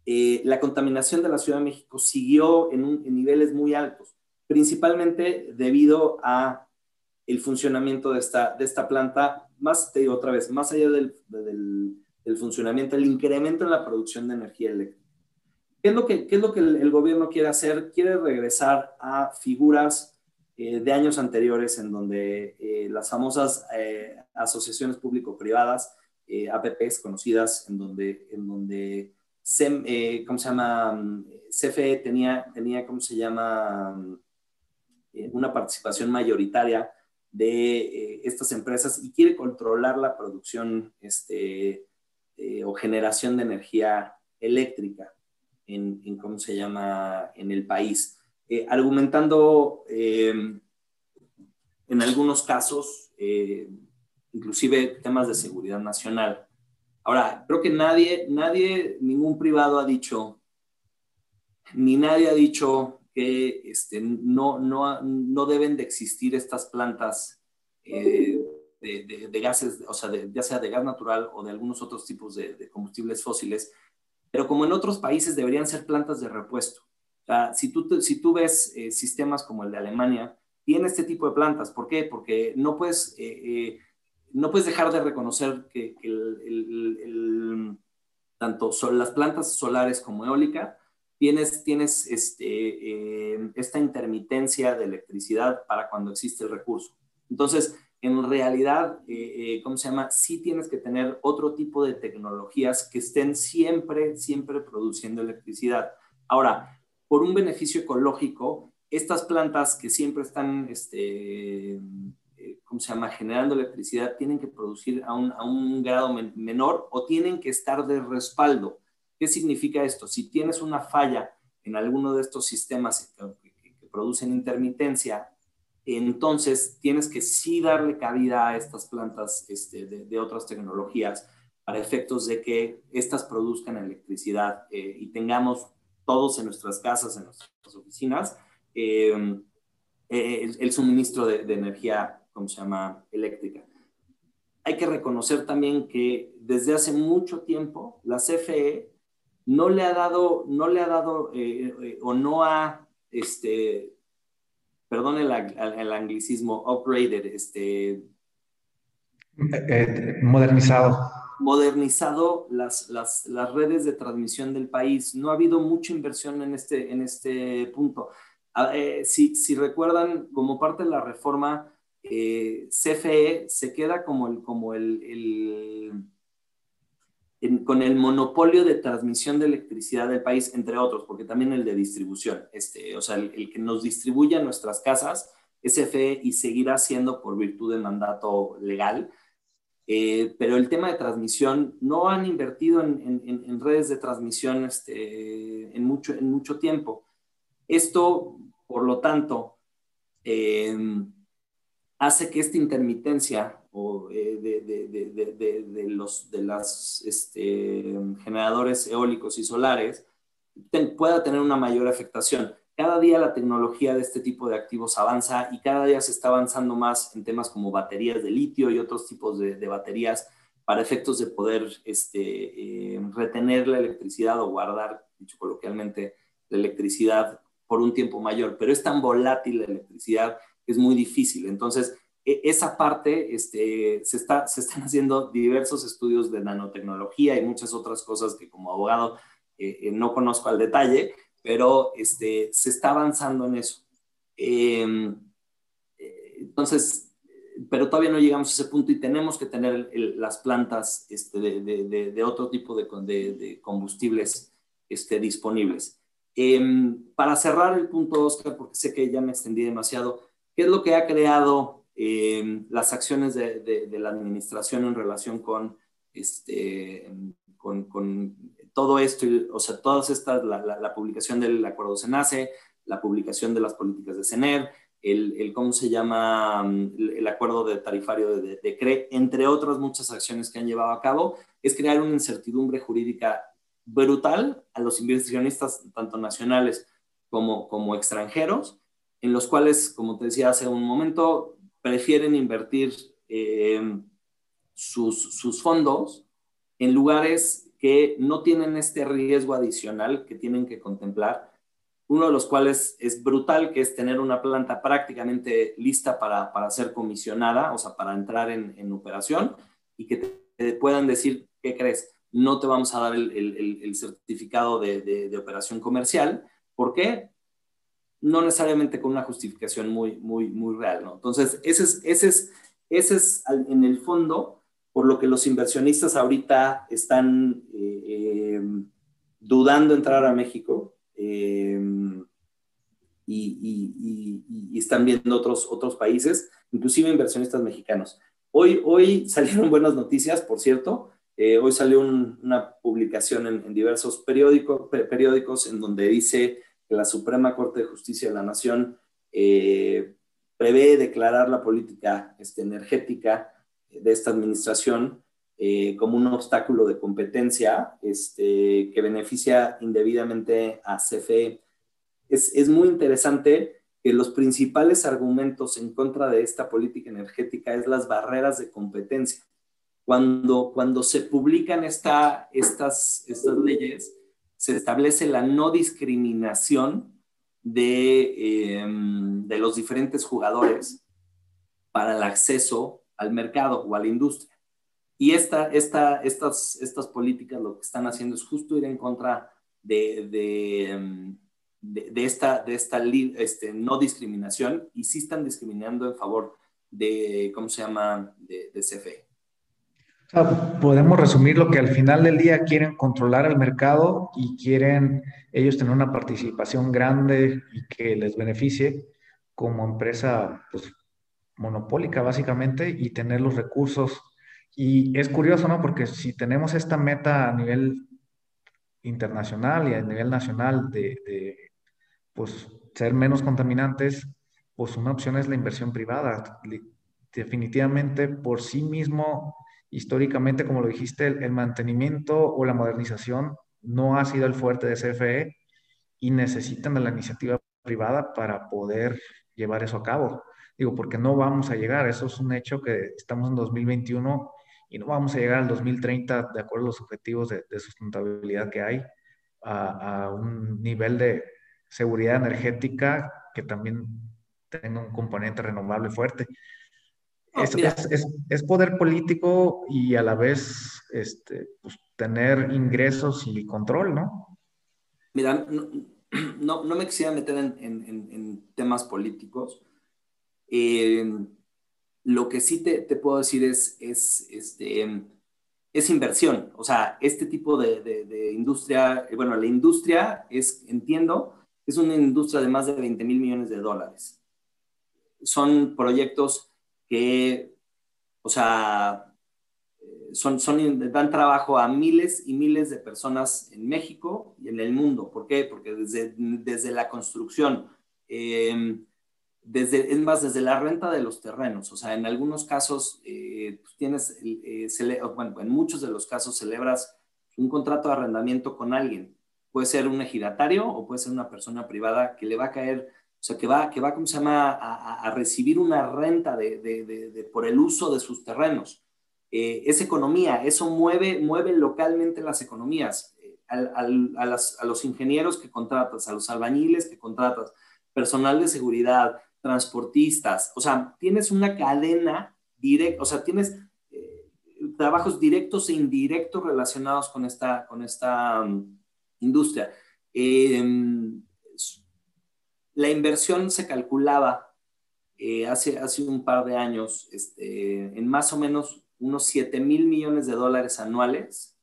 eh, la contaminación de la Ciudad de México siguió en, niveles muy altos, principalmente debido a el funcionamiento de esta, de esta planta, más, te digo otra vez, más allá del, del, funcionamiento, el incremento en la producción de energía eléctrica. ¿Qué es lo que, qué es lo que el, el gobierno quiere hacer? Quiere regresar a figuras eh, de años anteriores en donde eh, las famosas eh, asociaciones público-privadas, APPs conocidas, en donde, en donde ¿cómo se llama? CFE tenía, tenía ¿cómo se llama? una participación mayoritaria de estas empresas y quiere controlar la producción este, o generación de energía eléctrica en, en, ¿cómo se llama?, en el país. Eh, argumentando eh, en algunos casos, eh, inclusive temas de seguridad nacional. Ahora, creo que nadie, nadie, ningún privado ha dicho, ni nadie ha dicho que este, no, no, no deben de existir estas plantas de, de, gases, o sea, ya sea de gas natural o de algunos otros tipos de combustibles fósiles, pero como en otros países deberían ser plantas de repuesto si, tú, si tú ves eh, sistemas como el de Alemania, tiene este tipo de plantas. ¿Por qué? Porque no puedes, eh, eh, no puedes dejar de reconocer que, tanto las plantas solares como eólica, tienes, tienes este, esta intermitencia de electricidad para cuando existe el recurso. Entonces, en realidad, ¿cómo se llama? Sí tienes que tener otro tipo de tecnologías que estén siempre, siempre produciendo electricidad. Ahora, por un beneficio ecológico, estas plantas que siempre están, este, eh, ¿cómo se llama?, generando electricidad, tienen que producir a un, grado menor o tienen que estar de respaldo. ¿Qué significa esto? Si tienes una falla en alguno de estos sistemas que, producen intermitencia, entonces tienes que sí darle cabida a estas plantas este, de, otras tecnologías para efectos de que estas produzcan electricidad eh, y tengamos todos en nuestras casas, en nuestras oficinas, eh, eh, el, suministro de, energía, ¿cómo se llama?, eléctrica. Hay que reconocer también que desde hace mucho tiempo la CFE no le ha dado, no le ha dado eh, o no ha, este, perdón el, el anglicismo, upgraded, este... modernizado modernizado las, las, las, redes de transmisión del país. No ha habido mucha inversión en este, en este punto. Ah, eh, si, si, recuerdan, como parte de la reforma, eh, CFE se queda como el, como el, el con el monopolio de transmisión de electricidad del país, entre otros, porque también el de distribución, este, o sea, el, que nos distribuye a nuestras casas, CFE y seguirá siendo por virtud de mandato legal. Eh, pero el tema de transmisión, no han invertido en, redes de transmisión este, en, mucho, en mucho tiempo. Esto, por lo tanto, em, hace que esta intermitencia eh, de, los de las, este, generadores eólicos y solares pueda tener una mayor afectación cada día la tecnología de este tipo de activos avanza y cada día se está avanzando más en temas como baterías de litio y otros tipos de, baterías para efectos de poder este, eh, retener la electricidad o guardar, dicho coloquialmente, la electricidad por un tiempo mayor, pero es tan volátil la electricidad que es muy difícil. Entonces, esa parte, este, se, está, se están haciendo diversos estudios de nanotecnología y muchas otras cosas que como abogado eh, eh, no conozco al detalle, pero este, se está avanzando en eso. Em, eh, entonces, pero todavía no llegamos a ese punto y tenemos que tener las plantas este, de, otro tipo de, combustibles disponibles. Em, para cerrar el punto, Oscar, porque sé que ya me extendí demasiado, ¿qué es lo que ha creado em, las acciones de, la administración en relación con, este, con, con todo esto, o sea, todas estas, la, publicación del acuerdo SENACE, la publicación de las políticas de CENER, el, ¿cómo se llama? El, acuerdo de tarifario de, de, CRE, entre otras muchas acciones que han llevado a cabo, es crear una incertidumbre jurídica brutal a los inversionistas, tanto nacionales como, como extranjeros, en los cuales, como te decía hace un momento, prefieren invertir eh, sus, sus fondos en lugares que no tienen este riesgo adicional que tienen que contemplar, uno de los cuales es brutal, que es tener una planta prácticamente lista para, para ser comisionada, o sea, para entrar en, en operación y que te, puedan decir, ¿qué crees? No te vamos a dar el, el, el certificado de, de, de, operación comercial. ¿Por qué? No necesariamente con una justificación muy, muy, muy real, ¿no? Entonces, ese es, ese es, ese es en el fondo por lo que los inversionistas ahorita están eh, eh, dudando entrar a México eh, y, están viendo otros, otros países, inclusive inversionistas mexicanos. Hoy, hoy salieron buenas noticias, por cierto. hoy salió una publicación en, diversos periódicos, periódicos en donde dice que la Suprema Corte de Justicia de la Nación prevé declarar la política este, energética de esta administración eh, como un obstáculo de competencia este, que beneficia indebidamente a CFE. Es, es, muy interesante que los principales argumentos en contra de esta política energética es las barreras de competencia. Cuando, cuando se publican esta, estas, estas leyes, se establece la no discriminación de, em, de los diferentes jugadores para el acceso al mercado o a la industria. Y esta, esta, estas, estas políticas lo que están haciendo es justo ir en contra de, de, em, de, esta, de esta este, no discriminación y sí están discriminando en favor de, ¿cómo se llama?, de, de CFE. podemos resumir lo que al final del día quieren controlar el mercado y quieren ellos tener una participación grande y que les beneficie como empresa pues, monopólica básicamente y tener los recursos. Y es curioso, ¿no? Porque si tenemos esta meta a nivel internacional y a nivel nacional de, pues, ser menos contaminantes, pues una opción es la inversión privada. Definitivamente por sí mismo, históricamente, como lo dijiste, el, mantenimiento o la modernización no ha sido el fuerte de CFE y necesitan de la iniciativa privada para poder llevar eso a cabo. Digo, porque no vamos a llegar, eso es un hecho que estamos en 2021 y no vamos a llegar al 2030 de acuerdo a los objetivos de, sustentabilidad que hay, a, un nivel de seguridad energética que también tenga un componente renovable fuerte. Es, es, poder político y a la vez este, pues, tener ingresos y control, ¿no? Mira, no, no, me quisiera meter en, en, en temas políticos, eh, lo que sí te, te, puedo decir es, es, este, es inversión. O sea, este tipo de, de, industria, eh, bueno, la industria es, entiendo, es una industria de más de 20 mil millones de dólares. Son proyectos que, o sea, son, son, dan trabajo a miles y miles de personas en México y en el mundo. ¿Por qué? Porque desde, desde la construcción, eh, desde, es más, desde la renta de los terrenos. O sea, en algunos casos eh, pues, tienes, eh, en muchos de los casos celebras un contrato de arrendamiento con alguien. Puede ser un ejidatario o puede ser una persona privada que le va a caer, o sea, que va, que va ¿cómo se llama?, a, recibir una renta de, de, por el uso de sus terrenos. eh, es economía, eso mueve, mueve localmente las economías. a, los ingenieros que contratas, a los albañiles que contratas, personal de seguridad, transportistas, o sea, tienes una cadena directa, o sea, tienes eh, trabajos directos e indirectos relacionados con esta, con esta um, industria. Em, la inversión se calculaba eh, hace, hace un par de años este, en más o menos unos 7 mil millones de dólares anuales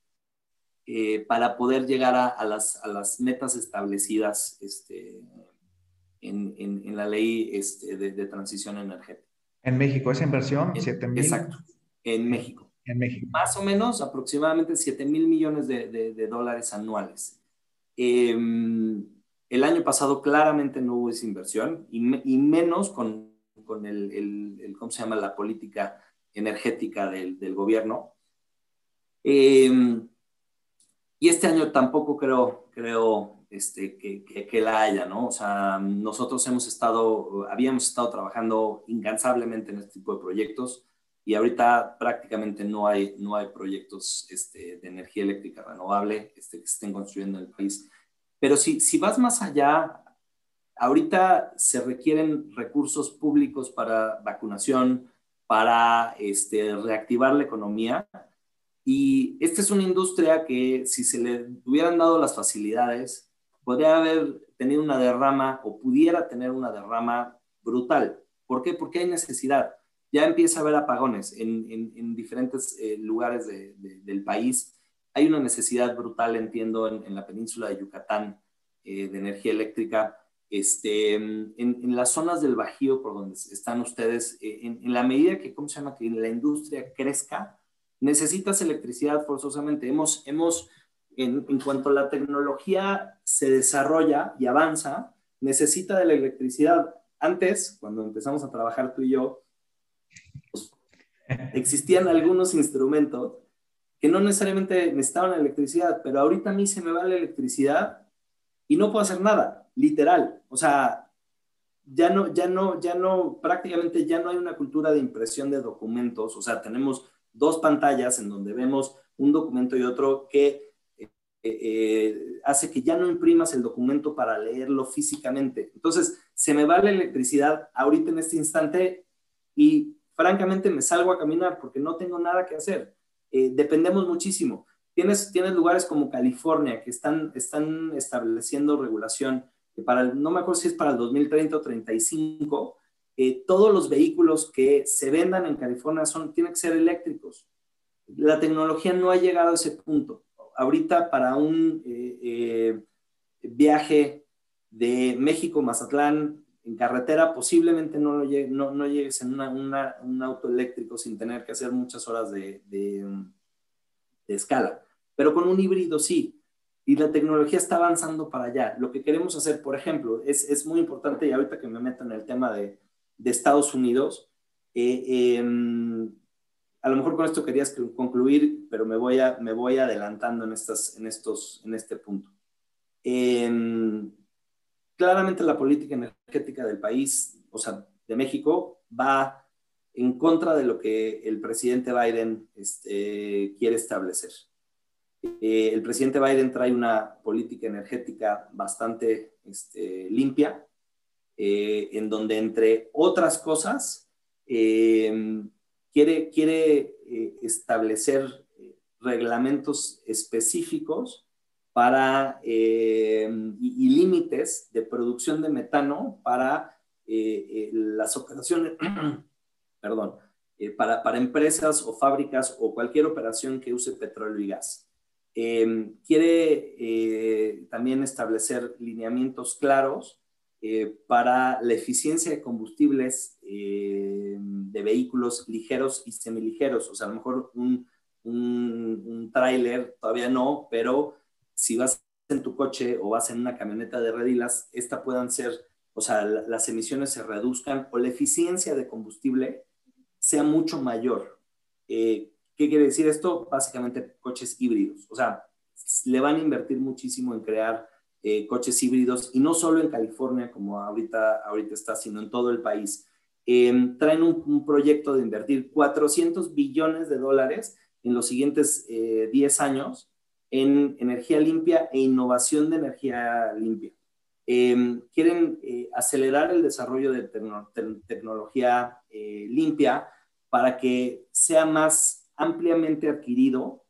eh, para poder llegar a, las, a, las, metas establecidas este, en, en, la ley este, de, transición energética. En México, esa inversión, 7 mil. Exacto, en México. En México. Más o menos aproximadamente 7 mil millones de, de, dólares anuales. Em, el año pasado claramente no hubo esa inversión y, y menos con, con el, el, el, ¿cómo se llama?, la política energética del, del gobierno. Em, y este año tampoco creo, creo este, que, que, la haya, ¿no? O sea, nosotros hemos estado, habíamos estado trabajando incansablemente en este tipo de proyectos y ahorita prácticamente no hay, no hay proyectos este, de energía eléctrica renovable este, que se estén construyendo en el país. Pero si, si vas más allá, ahorita se requieren recursos públicos para vacunación, para este, reactivar la economía. Y esta es una industria que si se le hubieran dado las facilidades, podría haber tenido una derrama o pudiera tener una derrama brutal. ¿Por qué? Porque hay necesidad. Ya empieza a haber apagones en, en, diferentes eh, lugares del país. Hay una necesidad brutal, entiendo, en, la península de Yucatán eh, de energía eléctrica este, en, las zonas del Bajío por donde están ustedes, eh, en, la medida que, ¿cómo se llama?, que la industria crezca, necesitas electricidad forzosamente. Hemos, hemos en, cuanto la tecnología se desarrolla y avanza, necesita de la electricidad. Antes, cuando empezamos a trabajar tú y yo, pues, existían algunos instrumentos que no necesariamente necesitaban electricidad, pero ahorita a mí se me va la electricidad y no puedo hacer nada literal, o sea, ya no, ya no, ya no, prácticamente ya no hay una cultura de impresión de documentos, o sea, tenemos dos pantallas en donde vemos un documento y otro que eh, eh, hace que ya no imprimas el documento para leerlo físicamente. Entonces, se me va la electricidad ahorita en este instante y francamente me salgo a caminar porque no tengo nada que hacer. Eh, dependemos muchísimo. Tienes, tienes lugares como California que están, están estableciendo regulación que para, no me acuerdo si es para el 2030 o 35, eh, todos los vehículos que se vendan en California son, tienen que ser eléctricos. La tecnología no ha llegado a ese punto. Ahorita para un eh, eh, viaje de México Mazatlán en carretera, posiblemente no, lo llegues en un auto eléctrico sin tener que hacer muchas horas de, escala. Pero con un híbrido sí y la tecnología está avanzando para allá. Lo que queremos hacer, por ejemplo, es, es muy importante, y ahorita que me meto en el tema de, Estados Unidos, eh, em, a lo mejor con esto querías concluir, pero me voy, me voy adelantando en, estas, en, estos, en este punto. Em, claramente la política energética del país, o sea, de México, va en contra de lo que el presidente Biden este, quiere establecer. Eh, el presidente Biden trae una política energética bastante este, limpia, eh, en donde, entre otras cosas, eh, quiere, quiere establecer reglamentos específicos para, y, límites de producción de metano para las operaciones, perdón, para, para empresas o fábricas o cualquier operación que use petróleo y gas. Em, quiere eh, también establecer lineamientos claros eh, para la eficiencia de combustibles eh, de vehículos ligeros y semiligeros. O sea, a lo mejor un, un, un tráiler todavía no, pero si vas en tu coche o vas en una camioneta de redilas, esta puedan ser, o sea, las emisiones se reduzcan o la eficiencia de combustible sea mucho mayor. ¿Qué quiere decir esto? Básicamente coches híbridos. O sea, le van a invertir muchísimo en crear eh, coches híbridos y no solo en California como ahorita, ahorita está, sino en todo el país. em, traen un, proyecto de invertir 400 billones de dólares en los siguientes 10 eh, años en energía limpia e innovación de energía limpia. Em, quieren eh, acelerar el desarrollo de tecnología eh, limpia para que sea más ampliamente adquirido,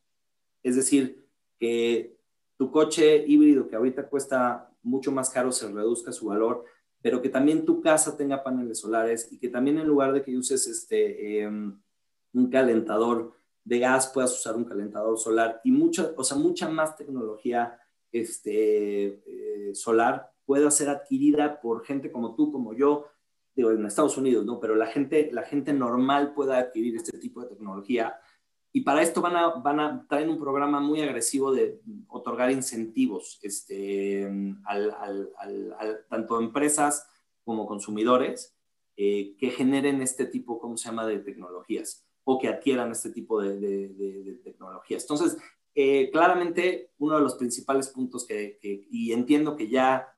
es decir, que tu coche híbrido que ahorita cuesta mucho más caro se reduzca su valor, pero que también tu casa tenga paneles solares y que también en lugar de que uses este, em, un calentador de gas puedas usar un calentador solar y mucha, o sea, mucha más tecnología este, eh, solar pueda ser adquirida por gente como tú, como yo, digo, en Estados Unidos, ¿no? Pero la gente, la gente normal pueda adquirir este tipo de tecnología. Y para esto van a, van a traer un programa muy agresivo de otorgar incentivos este, al, al, al, tanto a empresas como consumidores eh, que generen este tipo, ¿cómo se llama?, de tecnologías o que adquieran este tipo de, de, de, tecnologías. Entonces, eh, claramente, uno de los principales puntos que, que, y entiendo que ya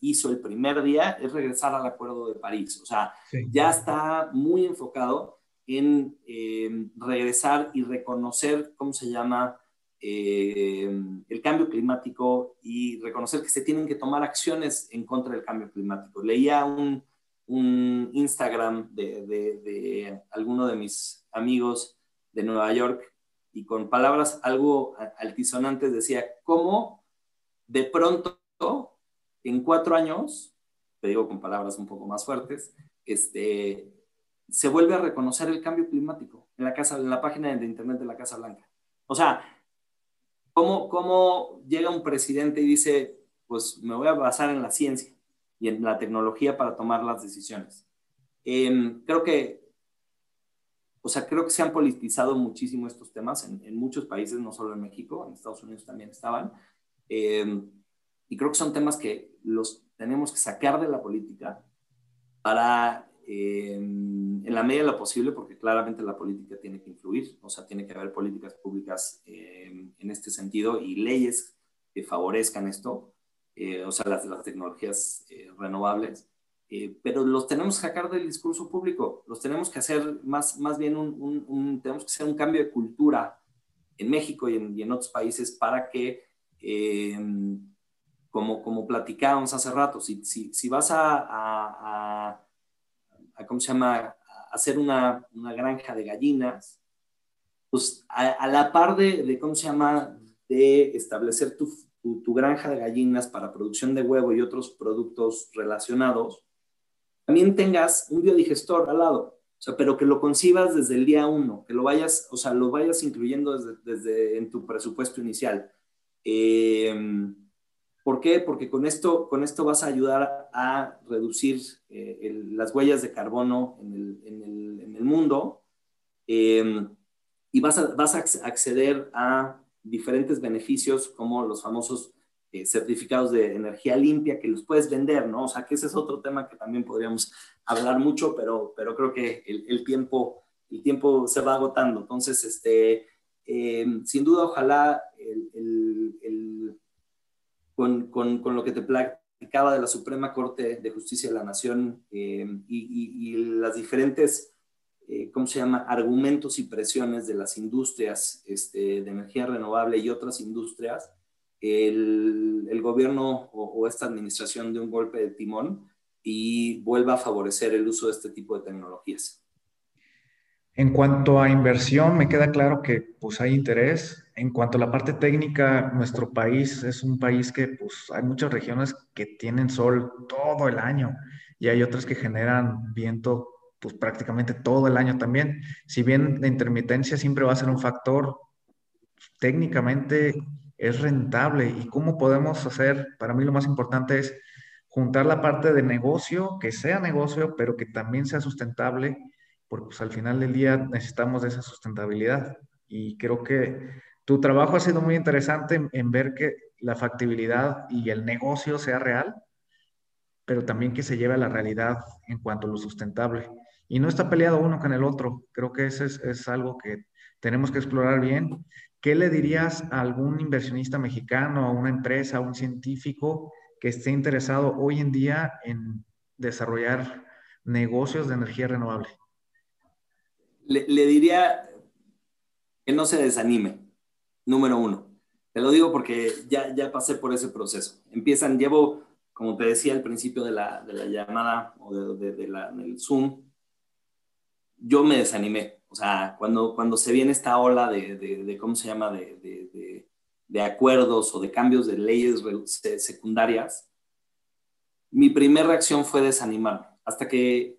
hizo el primer día es regresar al Acuerdo de París. O sea, ya está muy enfocado en eh, regresar y reconocer, ¿cómo se llama? Eh, el cambio climático y reconocer que se tienen que tomar acciones en contra del cambio climático. Leía un, un Instagram de, de, de alguno de mis amigos de Nueva York y con palabras algo altisonantes decía, ¿cómo de pronto en cuatro años, te digo con palabras un poco más fuertes, este, se vuelve a reconocer el cambio climático en la, casa, en la página de internet de la Casa Blanca. O sea, ¿cómo, ¿cómo llega un presidente y dice, pues me voy a basar en la ciencia y en la tecnología para tomar las decisiones? Em, creo que, o sea, creo que se han politizado muchísimo estos temas en, en, muchos países, no solo en México, en Estados Unidos también estaban. Eh, y creo que son temas que los tenemos que sacar de la política para, eh, en la medida de lo posible, porque claramente la política tiene que influir, o sea, tiene que haber políticas públicas eh, en este sentido y leyes que favorezcan esto, eh, o sea, las, las tecnologías renovables. pero los tenemos que sacar del discurso público, los tenemos que hacer más, más bien un, un, tenemos que hacer un cambio de cultura en México y en, y en otros países para que como, como platicábamos hace rato, si, si, si vas a, a, a, ¿cómo se llama?, hacer una, una, granja de gallinas, pues a, la par de, de, ¿cómo se llama?, de establecer tu, tu, granja de gallinas para producción de huevo y otros productos relacionados, también tengas un biodigestor al lado. O sea, pero que lo concibas desde el día uno, que lo vayas, o sea, lo vayas incluyendo desde, en tu presupuesto inicial. Eh, ¿Por qué? Porque con esto, con esto vas a ayudar a reducir eh, las huellas de carbono en el, en el, en el mundo eh, y vas a, vas a acceder a diferentes beneficios como los famosos eh, certificados de energía limpia que los puedes vender, ¿no? O sea, que ese es otro tema que también podríamos hablar mucho, pero, pero creo que el, tiempo, el tiempo se va agotando. Entonces, este, sin duda, ojalá con, con, con lo que te platicaba de la Suprema Corte de Justicia de la Nación eh, y, las diferentes, eh, ¿cómo se llama?, argumentos y presiones de las industrias este, de energía renovable y otras industrias, el, el gobierno o, o, esta administración de un golpe de timón y vuelva a favorecer el uso de este tipo de tecnologías. En cuanto a inversión, me queda claro que pues hay interés. En cuanto a la parte técnica, nuestro país es un país que pues hay muchas regiones que tienen sol todo el año y hay otras que generan viento pues prácticamente todo el año también. Si bien la intermitencia siempre va a ser un factor, técnicamente es rentable. ¿Y cómo podemos hacer? Para mí lo más importante es juntar la parte de negocio, que sea negocio, pero que también sea sustentable porque pues, al final del día necesitamos de esa sustentabilidad. Y creo que tu trabajo ha sido muy interesante en, ver que la factibilidad y el negocio sea real, pero también que se lleve a la realidad en cuanto a lo sustentable. Y no está peleado uno con el otro. Creo que eso es, es algo que tenemos que explorar bien. ¿Qué le dirías a algún inversionista mexicano, a una empresa, a un científico que esté interesado hoy en día en desarrollar negocios de energía renovable? Le, diría que no se desanime, número uno. Te lo digo porque ya, ya pasé por ese proceso. Empiezan, llevo, como te decía al principio de la, de la llamada o de, de, la, del Zoom, yo me desanimé. O sea, cuando, cuando se viene esta ola de, de ¿cómo se llama?, de, de acuerdos o de cambios de leyes secundarias, mi primera reacción fue desanimarme, hasta que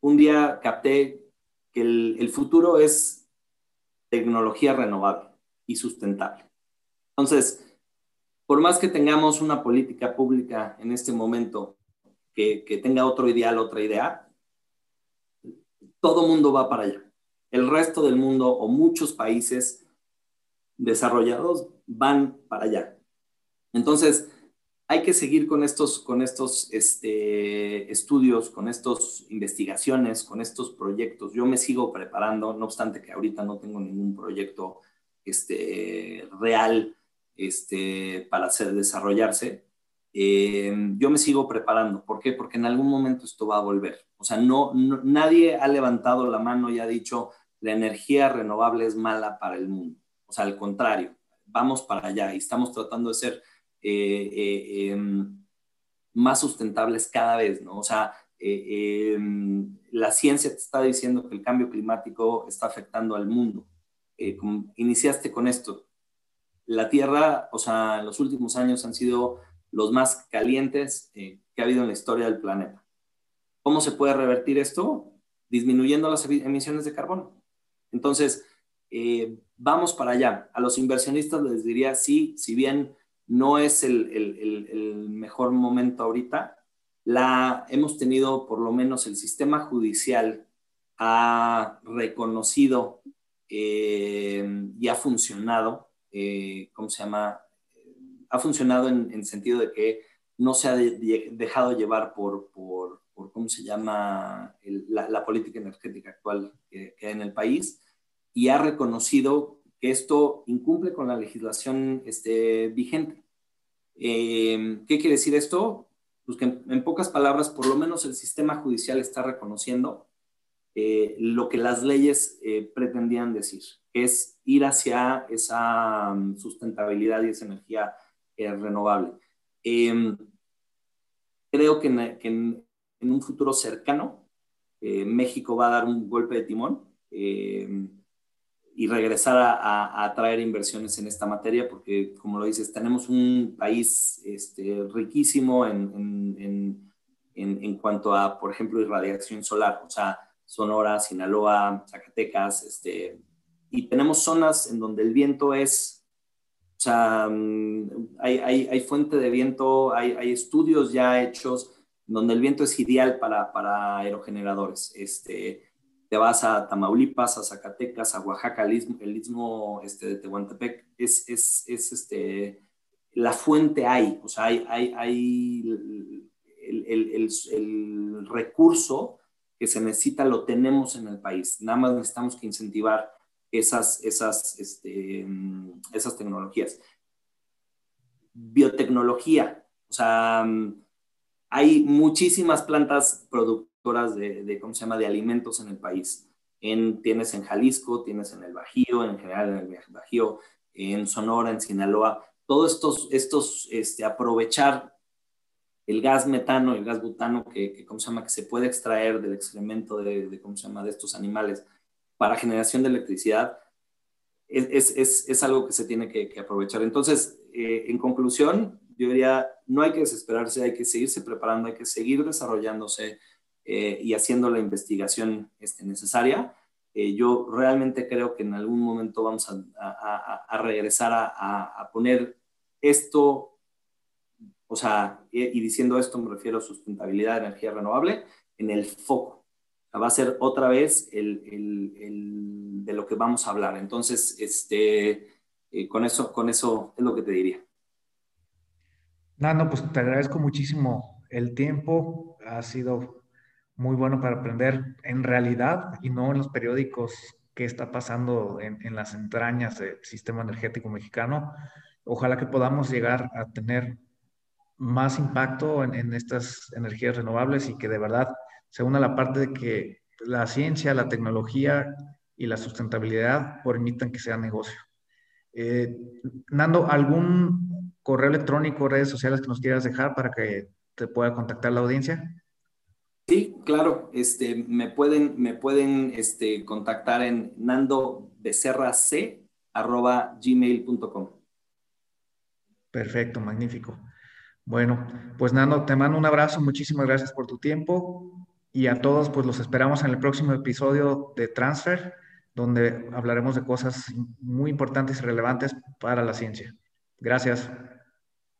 un día capté que el, futuro es tecnología renovable y sustentable. Entonces, por más que tengamos una política pública en este momento que, que tenga otro ideal, otra idea, todo mundo va para allá. El resto del mundo o muchos países desarrollados van para allá. Entonces, hay que seguir con estos, con estos este, estudios, con estas investigaciones, con estos proyectos. Yo me sigo preparando, no obstante que ahorita no tengo ningún proyecto este, real este, para hacer desarrollarse. Eh, yo me sigo preparando. ¿Por qué? Porque en algún momento esto va a volver. O sea, no, nadie ha levantado la mano y ha dicho la energía renovable es mala para el mundo. O sea, al contrario, vamos para allá y estamos tratando de ser eh, eh, em, más sustentables cada vez, ¿no? O sea, eh, em, la ciencia te está diciendo que el cambio climático está afectando al mundo. iniciaste con esto. La Tierra, o sea, en los últimos años han sido los más calientes que ha habido en la historia del planeta. ¿Cómo se puede revertir esto? Disminuyendo las emisiones de carbono. Entonces, vamos para allá. A los inversionistas les diría, sí, si bien no es el, mejor momento ahorita. La, hemos tenido, por lo menos el sistema judicial ha reconocido eh, y ha funcionado, eh, ¿cómo se llama? Ha funcionado en, el sentido de que no se ha dejado llevar por, por, ¿cómo se llama?, la, política energética actual que, hay en el país y ha reconocido que esto incumple con la legislación este, vigente. Eh, ¿Qué quiere decir esto? Pues que en, pocas palabras, por lo menos el sistema judicial está reconociendo eh, lo que las leyes eh, pretendían decir, es ir hacia esa mm, sustentabilidad y esa energía renovable. Em, creo que, en, un futuro cercano, México va a dar un golpe de timón em, y regresar a, a, traer inversiones en esta materia, porque como lo dices, tenemos un país este, riquísimo en, en, en, en, cuanto a, por ejemplo, irradiación solar, o sea, Sonora, Sinaloa, Zacatecas, este, y tenemos zonas en donde el viento es, o sea, mm, hay, hay, hay fuente de viento, hay, hay, estudios ya hechos donde el viento es ideal para, para aerogeneradores. Este, te vas a Tamaulipas, a Zacatecas, a Oaxaca, el istmo, este, de Tehuantepec, es, es, es, este, la fuente hay, o sea, hay, hay, hay el, el, el, recurso que se necesita, lo tenemos en el país, nada más necesitamos que incentivar esas, esas, este, esas tecnologías. Biotecnología, o sea, hay muchísimas plantas productivas de, ¿cómo se llama?, de alimentos en el país. En, tienes en Jalisco, tienes en el Bajío, en general en el Bajío, en Sonora, en Sinaloa, todos estos, estos este, aprovechar el gas metano, el gas butano que, ¿cómo se llama?, que se puede extraer del excremento de, ¿cómo se llama?, de estos animales para generación de electricidad, es, es, es algo que se tiene que, aprovechar. Entonces, eh, en conclusión, yo diría, no hay que desesperarse, hay que seguirse preparando, hay que seguir desarrollándose, eh, y haciendo la investigación este, necesaria. Eh, yo realmente creo que en algún momento vamos a, regresar a, poner esto, o sea, y, diciendo esto me refiero a sustentabilidad energía renovable, en el foco. Va a ser otra vez el, el, de lo que vamos a hablar. Entonces, este, eh, con, eso, con eso es lo que te diría. No, pues te agradezco muchísimo el tiempo. Ha sido muy bueno para aprender en realidad y no en los periódicos qué está pasando en, las entrañas del sistema energético mexicano. Ojalá que podamos llegar a tener más impacto en, estas energías renovables y que de verdad se une a la parte de que la ciencia, la tecnología y la sustentabilidad permitan que sea negocio. Eh, Nando, ¿algún correo electrónico, redes sociales que nos quieras dejar para que te pueda contactar la audiencia? Sí, claro. Este, me pueden, me pueden este, contactar en nandobecerrac.gmail.com. Perfecto, magnífico. Bueno, pues Nando, te mando un abrazo, muchísimas gracias por tu tiempo y a todos pues los esperamos en el próximo episodio de Transfer, donde hablaremos de cosas muy importantes y relevantes para la ciencia. Gracias.